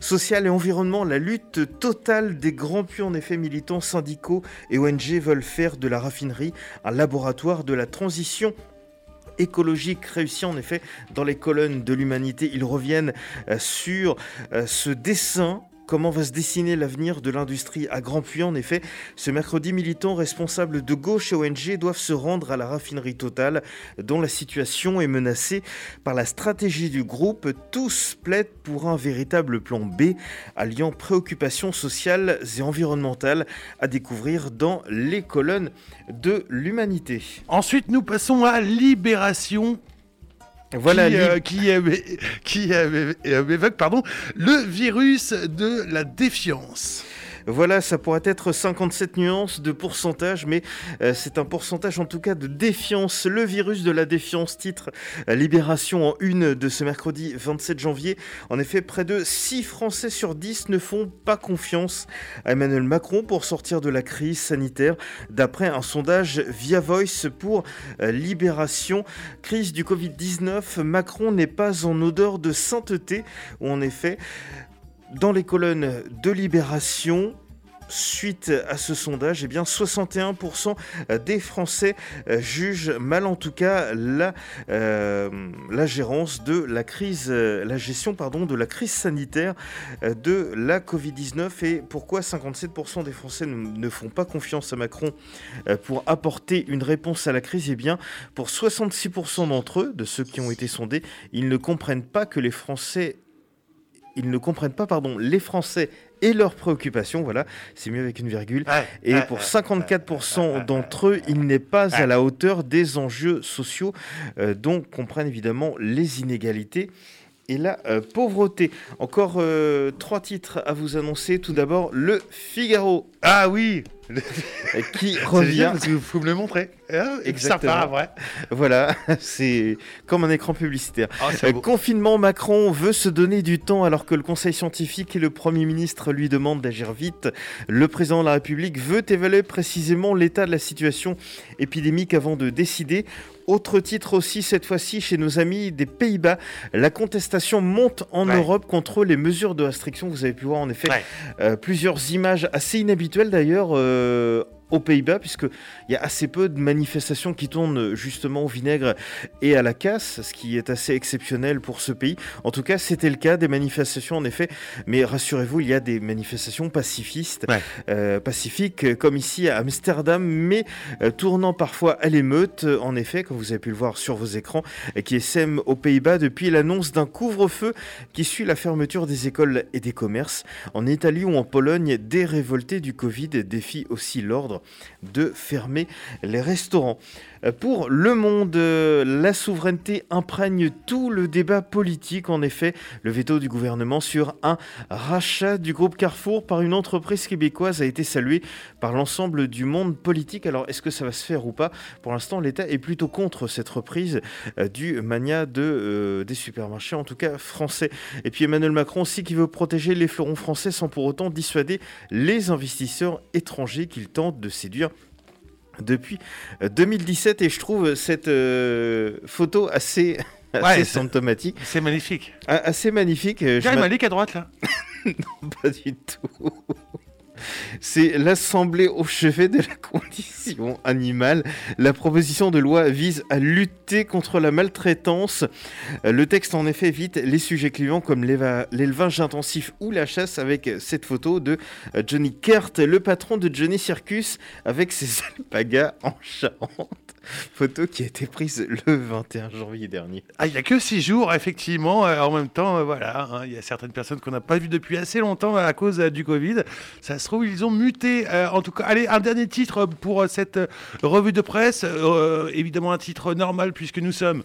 Speaker 3: Social et environnement, la lutte totale des grands puits en effet militants, syndicaux et ONG veulent faire de la raffinerie un laboratoire de la transition écologique réussi en effet dans les colonnes de l'humanité. Ils reviennent euh, sur euh, ce dessin Comment va se dessiner l'avenir de l'industrie à Grand Puy En effet, ce mercredi, militants responsables de gauche et ONG doivent se rendre à la raffinerie totale, dont la situation est menacée par la stratégie du groupe. Tous plaident pour un véritable plan B, alliant préoccupations sociales et environnementales à découvrir dans les colonnes de l'humanité.
Speaker 1: Ensuite, nous passons à Libération.
Speaker 3: Voilà,
Speaker 1: qui, euh, qui, euh, qui, euh, euh, évoque pardon, le virus de la défiance.
Speaker 3: Voilà, ça pourrait être 57 nuances de pourcentage, mais euh, c'est un pourcentage en tout cas de défiance. Le virus de la défiance, titre euh, Libération en une de ce mercredi 27 janvier. En effet, près de 6 Français sur 10 ne font pas confiance à Emmanuel Macron pour sortir de la crise sanitaire, d'après un sondage via Voice pour euh, Libération. Crise du Covid-19, Macron n'est pas en odeur de sainteté, ou en effet, dans les colonnes de Libération, suite à ce sondage, eh bien 61% des Français euh, jugent mal en tout cas la, euh, gérance de la crise, euh, la gestion de la crise sanitaire de la Covid-19 et pourquoi 57% des Français ne, font pas confiance à Macron pour apporter une réponse à la crise? Eh bien pour 66% d'entre eux, de ceux qui ont été sondés, ils ne comprennent pas que les Français ils ne comprennent pas, pardon, les Français et leurs préoccupations, voilà, c'est mieux avec une virgule. et pour
Speaker 1: ouais,
Speaker 3: 54% d'entre eux, il n'est pas à la hauteur des enjeux sociaux euh, dont comprennent évidemment les inégalités et la euh, pauvreté. Encore euh, trois titres à vous annoncer. Tout d'abord, le Figaro.
Speaker 1: Ah oui
Speaker 3: Qui revient.
Speaker 1: parce que vous pouvez me le montrer. Ah,
Speaker 3: Exactement.
Speaker 1: Sympa, ouais.
Speaker 3: Voilà, c'est comme un écran publicitaire.
Speaker 1: Ah,
Speaker 3: Euh, confinement, Macron veut se donner du temps alors que le Conseil scientifique et le Premier ministre lui demandent d'agir vite. Le président de la République veut évaluer précisément l'état de la situation épidémique avant de décider. Autre titre aussi, cette fois-ci chez nos amis des Pays-Bas. La contestation monte en
Speaker 1: Ouais.
Speaker 3: Europe contre les mesures de restriction. Vous avez pu voir en effet
Speaker 1: Ouais.
Speaker 3: euh, plusieurs images assez inhabituelles d'ailleurs. euh, euh, aux Pays-Bas, puisqu'il y a assez peu de manifestations qui tournent justement au vinaigre et à la casse, ce qui est assez exceptionnel pour ce pays. En tout cas, c'était le cas des manifestations en effet, mais rassurez-vous, il y a des manifestations pacifistes, euh, pacifiques, comme ici à Amsterdam, mais euh, tournant parfois à l'émeute, en effet, comme vous avez pu le voir sur vos écrans, qui sème aux Pays-Bas depuis l'annonce d'un couvre-feu qui suit la fermeture des écoles et des commerces. En Italie ou en Pologne, des révoltés du Covid défient aussi l'ordre de fermer les restaurants. Pour Le Monde, la souveraineté imprègne tout le débat politique. En effet, le veto du gouvernement sur un rachat du groupe Carrefour par une entreprise québécoise a été salué par l'ensemble du monde politique. Alors, est-ce que ça va se faire ou pas? Pour l'instant, l'État est plutôt contre cette reprise euh, du mania de, euh, des supermarchés, en tout cas français. Et puis Emmanuel Macron aussi qui veut protéger les fleurons français sans pour autant dissuader les investisseurs étrangers qu'il tente de séduire depuis euh, 2017 et je trouve cette euh, photo assez, assez
Speaker 1: Ouais, c'est-
Speaker 3: symptomatique.
Speaker 1: C'est magnifique.
Speaker 3: A- Assez magnifique. euh,
Speaker 1: Gary
Speaker 3: m'a-
Speaker 1: Malik à droite là.
Speaker 3: non, pas du tout. C'est l'Assemblée au chevet de la condition animale. La proposition de loi vise à lutter contre la maltraitance. Euh, Le texte en effet évite les sujets clivants comme l'élevage intensif ou la chasse avec cette photo de euh, Johnny Kert, le patron de Johnny Circus avec ses alpagas en Charente. Photo qui a été prise le 21 janvier dernier.
Speaker 1: Ah, il n'y a que six jours, effectivement. Euh, en même temps, euh, voilà, hein, il y a certaines personnes qu'on n'a pas vues depuis assez longtemps à cause euh, du Covid. Ça se trouve, ils ont muté. Euh, en tout cas, allez, un dernier titre pour euh, cette euh, revue de presse. Euh, évidemment, un titre normal puisque nous sommes.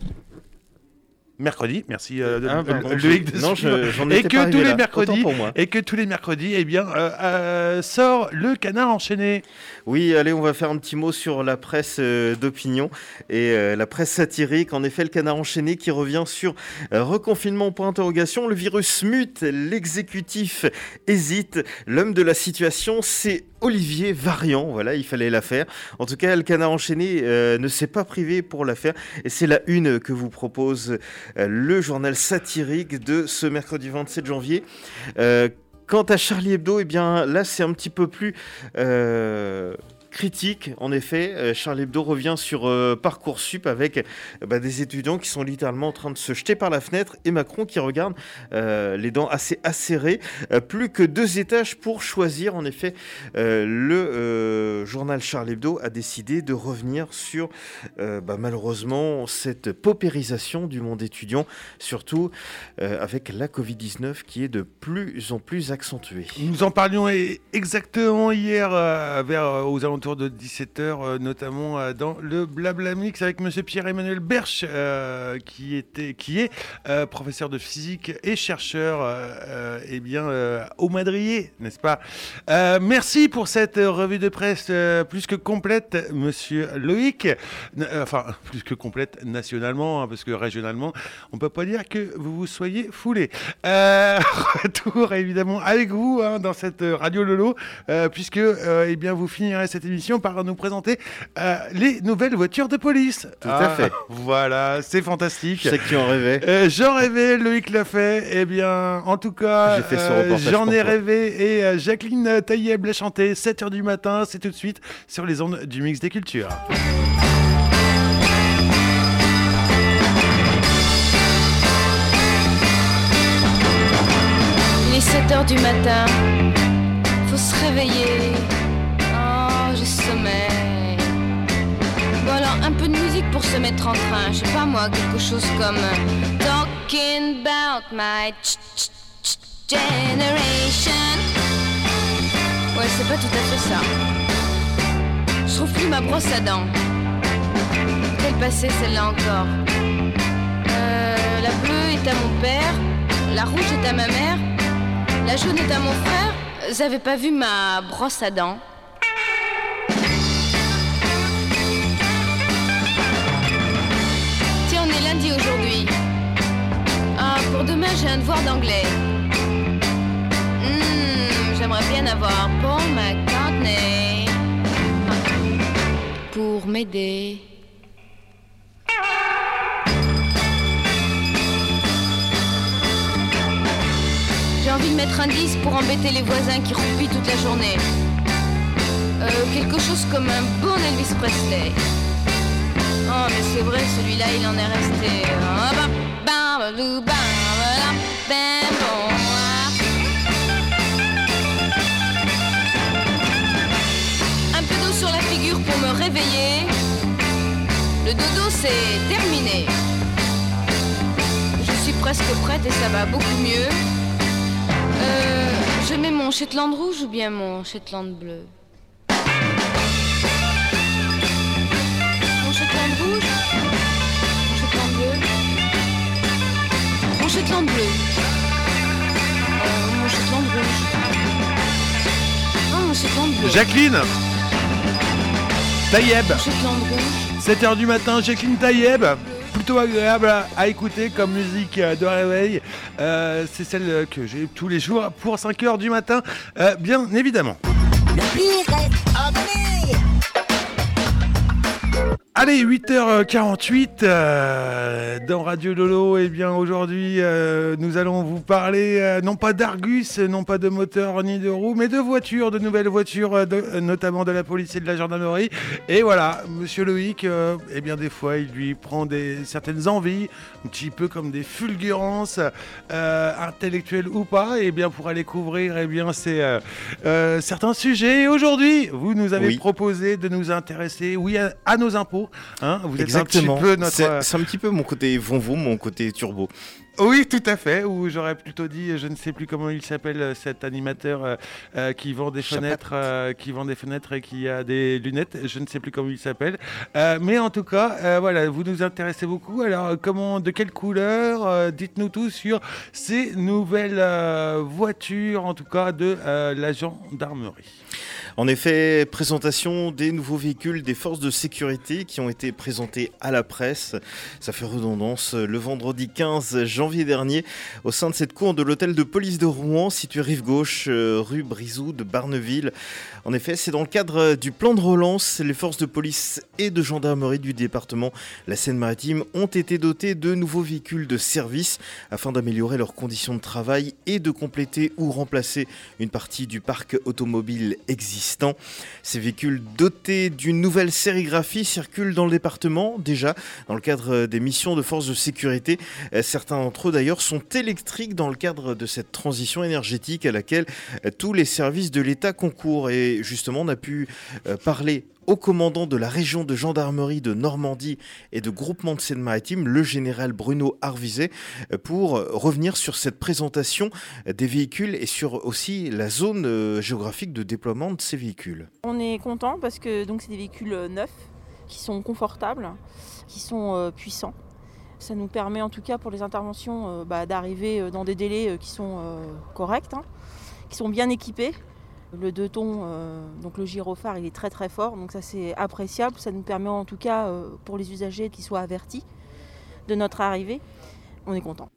Speaker 1: Mercredi, merci euh, de-
Speaker 3: Ah,
Speaker 1: de
Speaker 3: non,
Speaker 1: suivre.
Speaker 3: je- j'en
Speaker 1: et que
Speaker 3: pas
Speaker 1: tous les
Speaker 3: là.
Speaker 1: mercredis
Speaker 3: pour moi.
Speaker 1: et que tous les mercredis, eh bien, euh, euh, sort le canard enchaîné.
Speaker 3: Oui, allez, on va faire un petit mot sur la presse euh, d'opinion et euh, la presse satirique. En effet, le canard enchaîné qui revient sur euh, reconfinement point interrogation. Le virus mute, l'exécutif hésite. L'homme de la situation, c'est Olivier Variant. Voilà, il fallait la faire. En tout cas, le canard enchaîné euh, ne s'est pas privé pour la faire. Et c'est la une que vous propose euh, le journal satirique de ce mercredi 27 janvier. Euh, Quant à Charlie Hebdo, eh bien là c'est un petit peu plus critique. En effet, Euh, Charlie Hebdo revient sur euh, Parcoursup avec euh, bah, des étudiants qui sont littéralement en train de se jeter par la fenêtre et Macron qui regarde les dents assez acérées. Plus que deux étages pour choisir. En effet, le journal Charlie Hebdo a décidé de revenir sur bah, malheureusement cette paupérisation du monde étudiant, surtout avec la Covid-19 qui est de plus en plus accentuée.
Speaker 1: Nous en parlions e- exactement hier, vers, aux alentours alentours de 17h, notamment euh, dans le Blabla Mix avec Monsieur Pierre-Emmanuel Berch, euh, qui, était, qui est euh, professeur de physique et chercheur euh, eh bien, euh, au Madrier, n'est-ce pas? Euh, Merci pour cette euh, revue de presse euh, plus que complète, Monsieur Loïc. Euh, enfin, plus que complète nationalement, hein, parce que régionalement, on peut pas dire que vous vous soyez foulé. Euh, retour évidemment avec vous hein, dans cette euh, radio Lolo, euh, puisque euh, eh bien vous finirez cette émission par nous présenter euh, les nouvelles voitures de police.
Speaker 3: Tout à fait.
Speaker 1: Voilà, c'est fantastique.
Speaker 3: Je sais que tu en rêvais.
Speaker 1: Euh, j'en rêvais, Loïc l'a fait. Eh bien, en tout cas,
Speaker 3: J'ai fait ce
Speaker 1: euh,
Speaker 3: reportage
Speaker 1: j'en ai
Speaker 3: toi.
Speaker 1: rêvé et euh, Jacqueline Taïeb l'a chanté 7h du matin, c'est tout de suite sur les ondes du mix des cultures.
Speaker 18: Il est 7 heures du matin, faut se réveiller. Un peu de musique pour se mettre en train. Je sais pas moi, quelque chose comme euh, Talking about my ch- ch- ch- generation. Ouais, c'est pas tout à fait ça. Je trouve plus ma brosse à dents. Quelle passée celle-là encore Euh, La bleue est à mon père, la rouge est à ma mère, la jaune est à mon frère. Vous avez pas vu ma brosse à dents aujourd'hui. Ah, pour demain, j'ai un devoir d'anglais. Hmm, J'aimerais bien avoir Paul McCartney pour m'aider. J'ai envie de mettre un disque pour embêter les voisins qui roupillent toute la journée. Euh, quelque chose comme un bon Elvis Presley. Oh, mais c'est vrai, celui-là, il en est resté. Ah. Un peu d'eau sur la figure pour me réveiller. Le dodo, c'est terminé. Je suis presque prête et ça va beaucoup mieux. Euh, je mets mon Shetland rouge ou bien mon Shetland bleu? Shetland bleu Euh, Mon Shetland rouge mon Shetland bleu
Speaker 1: Jacqueline Taïeb.
Speaker 18: Mon Shetland rouge
Speaker 1: 7h du matin, Jacqueline Taïeb. Plutôt agréable à, à écouter comme musique euh, de réveil. Euh, c'est celle que j'ai tous les jours pour 5h du matin, euh, bien évidemment. Allez, 8h48 euh, dans Radio Lolo. Et bien aujourd'hui, euh, nous allons vous parler euh, non pas d'Argus, non pas de moteur ni de roues, mais de voitures, de nouvelles voitures, de- notamment de la police et de la gendarmerie. Et voilà, Monsieur Loïc, eh bien des fois, il lui prend des certaines envies, un petit peu comme des fulgurances intellectuelles ou pas. Et bien pour aller couvrir, eh bien c'est certains sujets. Et aujourd'hui, vous nous avez
Speaker 3: Oui.
Speaker 1: proposé de nous intéresser, oui, à, à nos impôts. Hein, vous
Speaker 3: Exactement.
Speaker 1: êtes un petit peu notre.
Speaker 3: C'est c'est un petit peu mon côté Vonvo, mon côté turbo.
Speaker 1: Oui, tout à fait. Ou j'aurais plutôt dit, je ne sais plus comment il s'appelle, euh, cet animateur euh, euh, qui vend des
Speaker 3: Chapat.
Speaker 1: fenêtres, euh, qui vend des fenêtres et qui a des lunettes. Je ne sais plus comment il s'appelle. Euh, mais en tout cas, euh, voilà, vous nous intéressez beaucoup. Alors, euh, comment, de quelle couleur euh, Dites-nous tout sur ces nouvelles euh, voitures, en tout cas de euh, la gendarmerie.
Speaker 3: En effet, présentation des nouveaux véhicules des forces de sécurité qui ont été présentés à la presse. Ça fait redondance. Le vendredi 15 janvier dernier, au sein de cette cour de l'hôtel de police de Rouen, situé rive gauche, euh, rue Brizou de Barneville. En effet, c'est dans le cadre du plan de relance. Les forces de police et de gendarmerie du département, la Seine-Maritime, ont été dotées de nouveaux véhicules de service afin d'améliorer leurs conditions de travail et de compléter ou remplacer une partie du parc automobile existant. Ces véhicules dotés d'une nouvelle sérigraphie circulent dans le département déjà dans le cadre des missions de forces de sécurité. Euh, Certains d'entre eux d'ailleurs sont électriques dans le cadre de cette transition énergétique à laquelle euh, tous les services de l'État concourent. Et justement, on a pu euh, parler au commandant de la région de gendarmerie de Normandie et de groupement de Seine-Maritime, le général Bruno Arvizet, euh, pour euh, revenir sur cette présentation des véhicules et sur aussi la zone euh, géographique de déploiement de ces véhicules.
Speaker 19: On est content parce que c'est des véhicules euh, neufs qui sont confortables, qui sont euh, puissants. Ça nous permet en tout cas pour les interventions euh, bah, d'arriver euh, dans des délais euh, qui sont euh, corrects, hein, qui sont bien équipés. Le deux tons, euh, donc le gyrophare, il est très très fort, donc ça c'est appréciable. Ça nous permet en tout cas euh, pour les usagers qu'ils soient avertis de notre arrivée. On est content.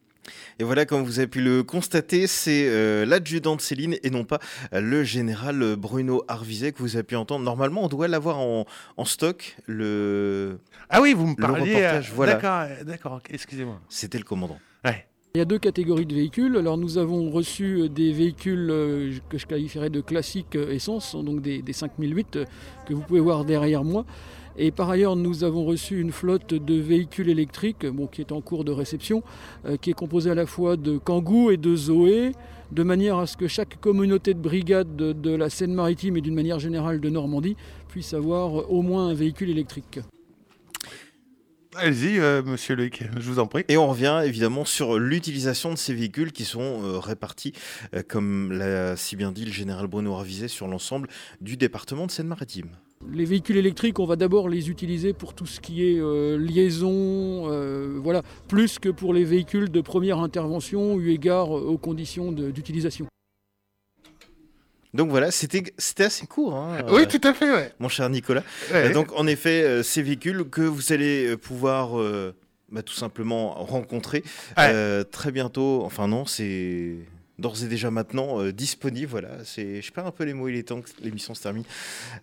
Speaker 3: Et voilà, comme vous avez pu le constater, c'est euh, l'adjudant de Céline et non pas le général Bruno Arvizet que vous avez pu entendre. Normalement, on doit l'avoir en, en stock. Le...
Speaker 1: Ah oui, vous me
Speaker 3: le
Speaker 1: parliez.
Speaker 3: reportage,
Speaker 1: euh,
Speaker 3: voilà.
Speaker 1: D'accord, d'accord, excusez-moi.
Speaker 3: C'était le commandant.
Speaker 1: Ouais.
Speaker 20: Il y a deux catégories de véhicules. Alors nous avons reçu euh, des véhicules euh, que je qualifierais de classiques euh, essence, donc des, des 5008 euh, que vous pouvez voir derrière moi. Et par ailleurs, nous avons reçu une flotte de véhicules électriques qui est en cours de réception, qui est composée à la fois de Kangoo et de Zoé, de manière à ce que chaque communauté de brigade de, la Seine-Maritime et d'une manière générale de Normandie puisse avoir au moins un véhicule électrique.
Speaker 1: Allez-y, euh, monsieur Loïc, je vous en prie.
Speaker 3: Et on revient évidemment sur l'utilisation de ces véhicules qui sont euh, répartis, euh, comme l'a si bien dit le général Bruno Arvizet, sur l'ensemble du département de Seine-Maritime.
Speaker 20: Les véhicules électriques, on va d'abord les utiliser pour tout ce qui est euh, liaison, euh, voilà, plus que pour les véhicules de première intervention eu égard aux conditions d'utilisation.
Speaker 3: Donc voilà, c'était assez court. hein,
Speaker 1: Oui,
Speaker 3: euh,
Speaker 1: tout à fait, ouais.
Speaker 3: Mon cher Nicolas.
Speaker 1: Ouais.
Speaker 3: Euh, donc en effet, euh, ces véhicules que vous allez pouvoir euh, bah, tout simplement rencontrer très bientôt. Enfin non, c'est d'ores et déjà maintenant euh, disponible. Voilà, c'est, je perds un peu les mots, il est temps que l'émission se termine.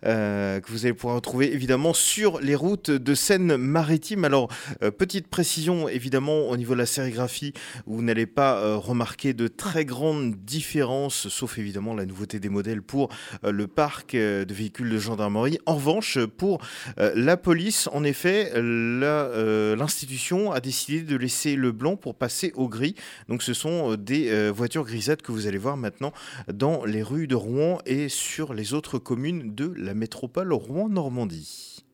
Speaker 3: Euh, que vous allez pouvoir retrouver évidemment sur les routes de Seine-Maritime. Alors, euh, petite précision évidemment au niveau de la sérigraphie, vous n'allez pas remarquer de très grandes différences, sauf évidemment la nouveauté des modèles pour le parc de véhicules de gendarmerie. En revanche, pour la police, en effet, l'institution a décidé de laisser le blanc pour passer au gris. Donc, ce sont des voitures que vous allez voir maintenant dans les rues de Rouen et sur les autres communes de la métropole Rouen-Normandie.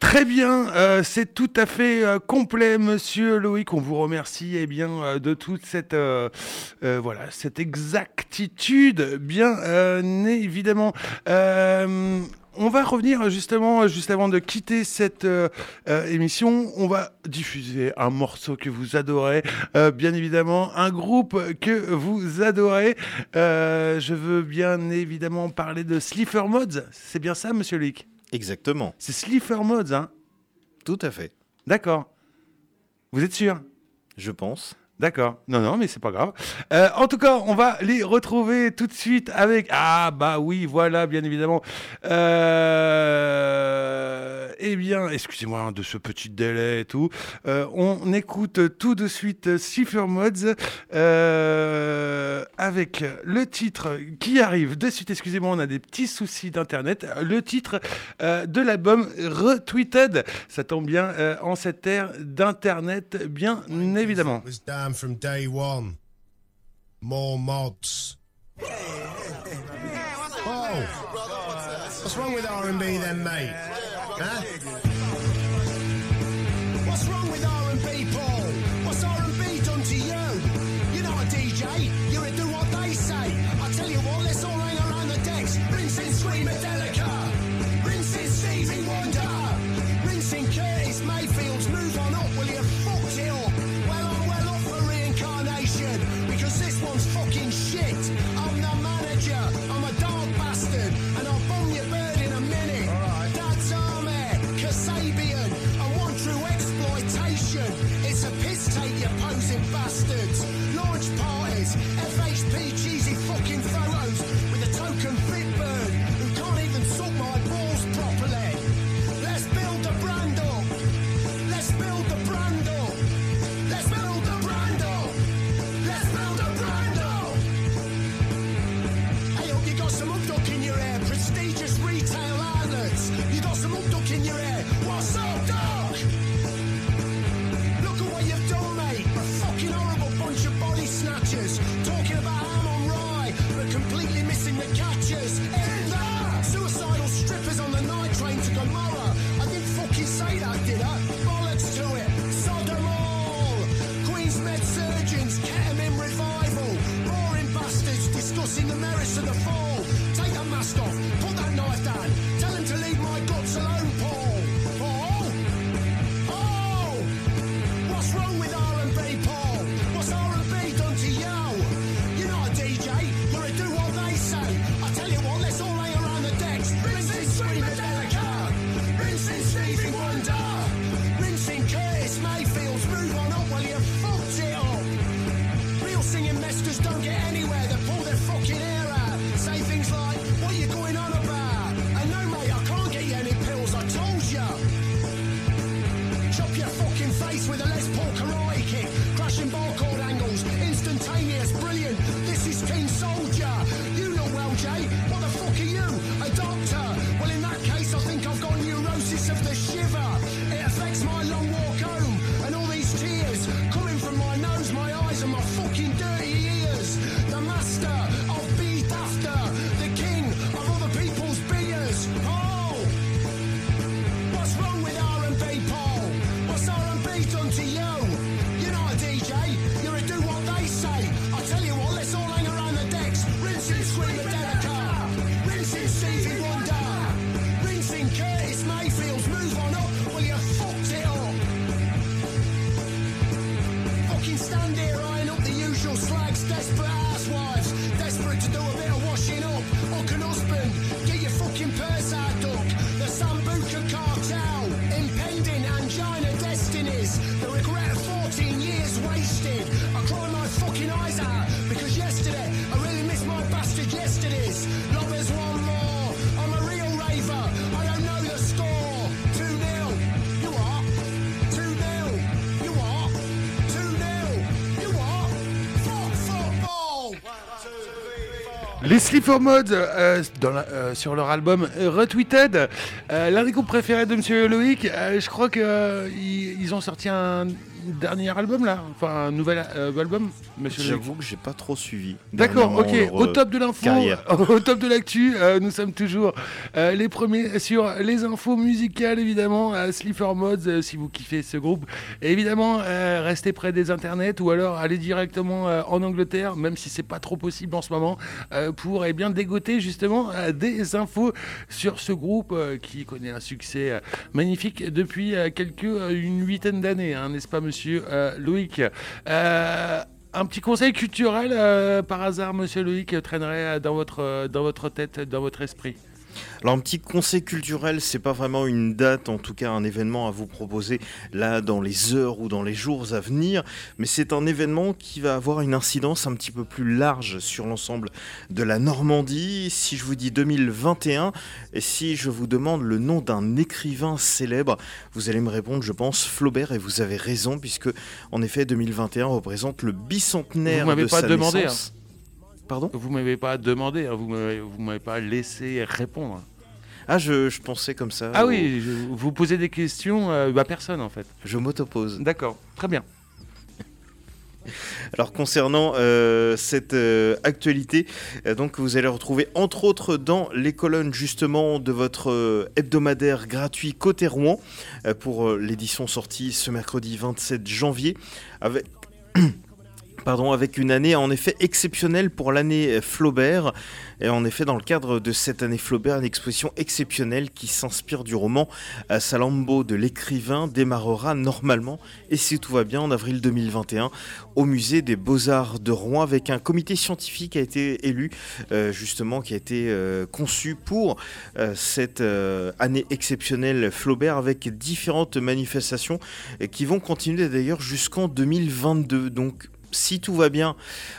Speaker 1: Très bien, euh, c'est tout à fait euh, complet, monsieur Loïc. On vous remercie eh bien, euh, de toute cette, voilà, cette exactitude, bien évidemment. Euh, on va revenir justement, juste avant de quitter cette euh, euh, émission, on va diffuser un morceau que vous adorez, euh, bien évidemment, un groupe que vous adorez. Euh, je veux bien évidemment parler de Slipper Mods, c'est bien ça, monsieur Loïc
Speaker 3: Exactement.
Speaker 1: C'est Slipper Mods, hein?
Speaker 3: Tout à fait.
Speaker 1: D'accord. Vous êtes sûr?
Speaker 3: Je pense.
Speaker 1: D'accord. Non, non, mais c'est pas grave. Euh, en tout cas, on va les retrouver tout de suite avec. Ah, bah oui, voilà, bien évidemment. Euh... Eh bien, excusez-moi hein, de ce petit délai et tout. Euh, on écoute tout de suite Cipher Mods avec le titre qui arrive de suite. Excusez-moi, on a des petits soucis d'internet. Le titre de l'album Retweeted. Ça tombe bien en cette ère d'internet, bien évidemment.
Speaker 21: From day one. More mods. Oh, what's wrong with R&B then, mate? Huh? Les
Speaker 1: Sleeper Mods euh, la- euh, sur leur album euh, Retweeted, euh, l'un des groupes préférés de Monsieur Loïc, euh, je crois qu'ils ils ont sorti un dernier album là, enfin un nouvel euh, album, Monsieur.
Speaker 3: J'avoue que j'ai pas trop suivi.
Speaker 1: D'accord, ok. Au
Speaker 3: euh,
Speaker 1: top de l'info, au top de l'actu, euh, nous sommes toujours euh, les premiers sur les infos musicales, évidemment. Sleeper Mods, si vous kiffez ce groupe. Et évidemment, restez près des internets ou alors allez directement en Angleterre, même si c'est pas trop possible en ce moment, pour eh bien dégoter justement des infos sur ce groupe qui connaît un succès magnifique depuis quelques une huitaine d'années, hein, n'est-ce pas, Monsieur euh, Loïc. Euh, un petit conseil culturel, euh, par hasard, monsieur Loïc, traînerait dans votre, dans votre tête, dans votre esprit?
Speaker 3: Alors un petit conseil culturel, c'est pas vraiment une date, en tout cas un événement à vous proposer là dans les heures ou dans les jours à venir, mais c'est un événement qui va avoir une incidence un petit peu plus large sur l'ensemble de la Normandie. Si je vous dis 2021 et si je vous demande le nom d'un écrivain célèbre, vous allez me répondre, je pense, Flaubert, et vous avez raison puisque en effet 2021 représente le bicentenaire
Speaker 1: Vous m'avez
Speaker 3: de
Speaker 1: pas
Speaker 3: sa
Speaker 1: demandé.
Speaker 3: naissance.
Speaker 1: Pardon Vous m'avez pas demandé, hein, vous vous m'avez pas laissé répondre.
Speaker 3: Ah, je, je pensais comme ça.
Speaker 1: Ah oui, je- vous posez des questions euh, à personne en fait.
Speaker 3: Je m'autopose.
Speaker 1: D'accord, très bien.
Speaker 3: Alors concernant euh, cette euh, actualité, euh, donc vous allez retrouver entre autres dans les colonnes justement de votre hebdomadaire gratuit Côté Rouen pour l'édition sortie ce mercredi 27 janvier avec Pardon, avec une année en effet exceptionnelle pour l'année Flaubert. Et en effet, dans le cadre de cette année Flaubert, une exposition exceptionnelle qui s'inspire du roman euh, Salammbô de l'écrivain démarrera normalement, et si tout va bien, en avril 2021, au musée des Beaux-Arts de Rouen, avec un comité scientifique qui a été élu, euh, justement, qui a été euh, conçu pour cette année exceptionnelle Flaubert, avec différentes manifestations qui vont continuer d'ailleurs jusqu'en 2022. Donc, si tout va bien,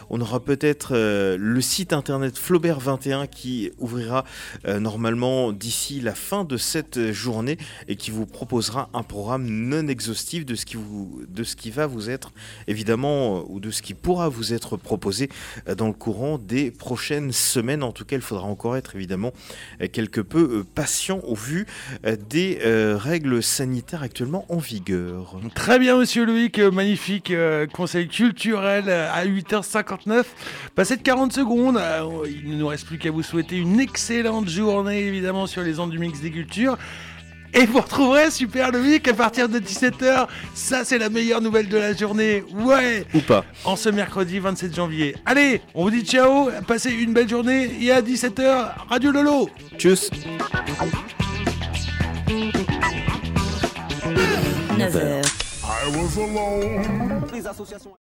Speaker 3: on aura peut-être euh, le site internet Flaubert 21 qui ouvrira euh, normalement d'ici la fin de cette journée et qui vous proposera un programme non exhaustif de ce qui, va vous être évidemment euh, ou de ce qui pourra vous être proposé dans le courant des prochaines semaines. En tout cas, il faudra encore être évidemment quelque peu patient au vu des règles sanitaires actuellement en vigueur.
Speaker 1: Très bien, monsieur Loïc, magnifique conseil culturel euh, à 8h59. Passé de 40 secondes, euh, il ne nous reste plus qu'à vous souhaiter une excellente journée, évidemment, sur les ondes du Mix des Cultures. Et vous retrouverez Super Loïc à partir de 17h. Ça, c'est la meilleure nouvelle de la journée. Ouais
Speaker 3: Ou pas.
Speaker 1: En ce mercredi 27 janvier. Allez, on vous dit ciao, passez une belle journée et à 17h, Radio Lolo.
Speaker 3: Tchuss
Speaker 17: 9h.
Speaker 21: I was alone. Les associations.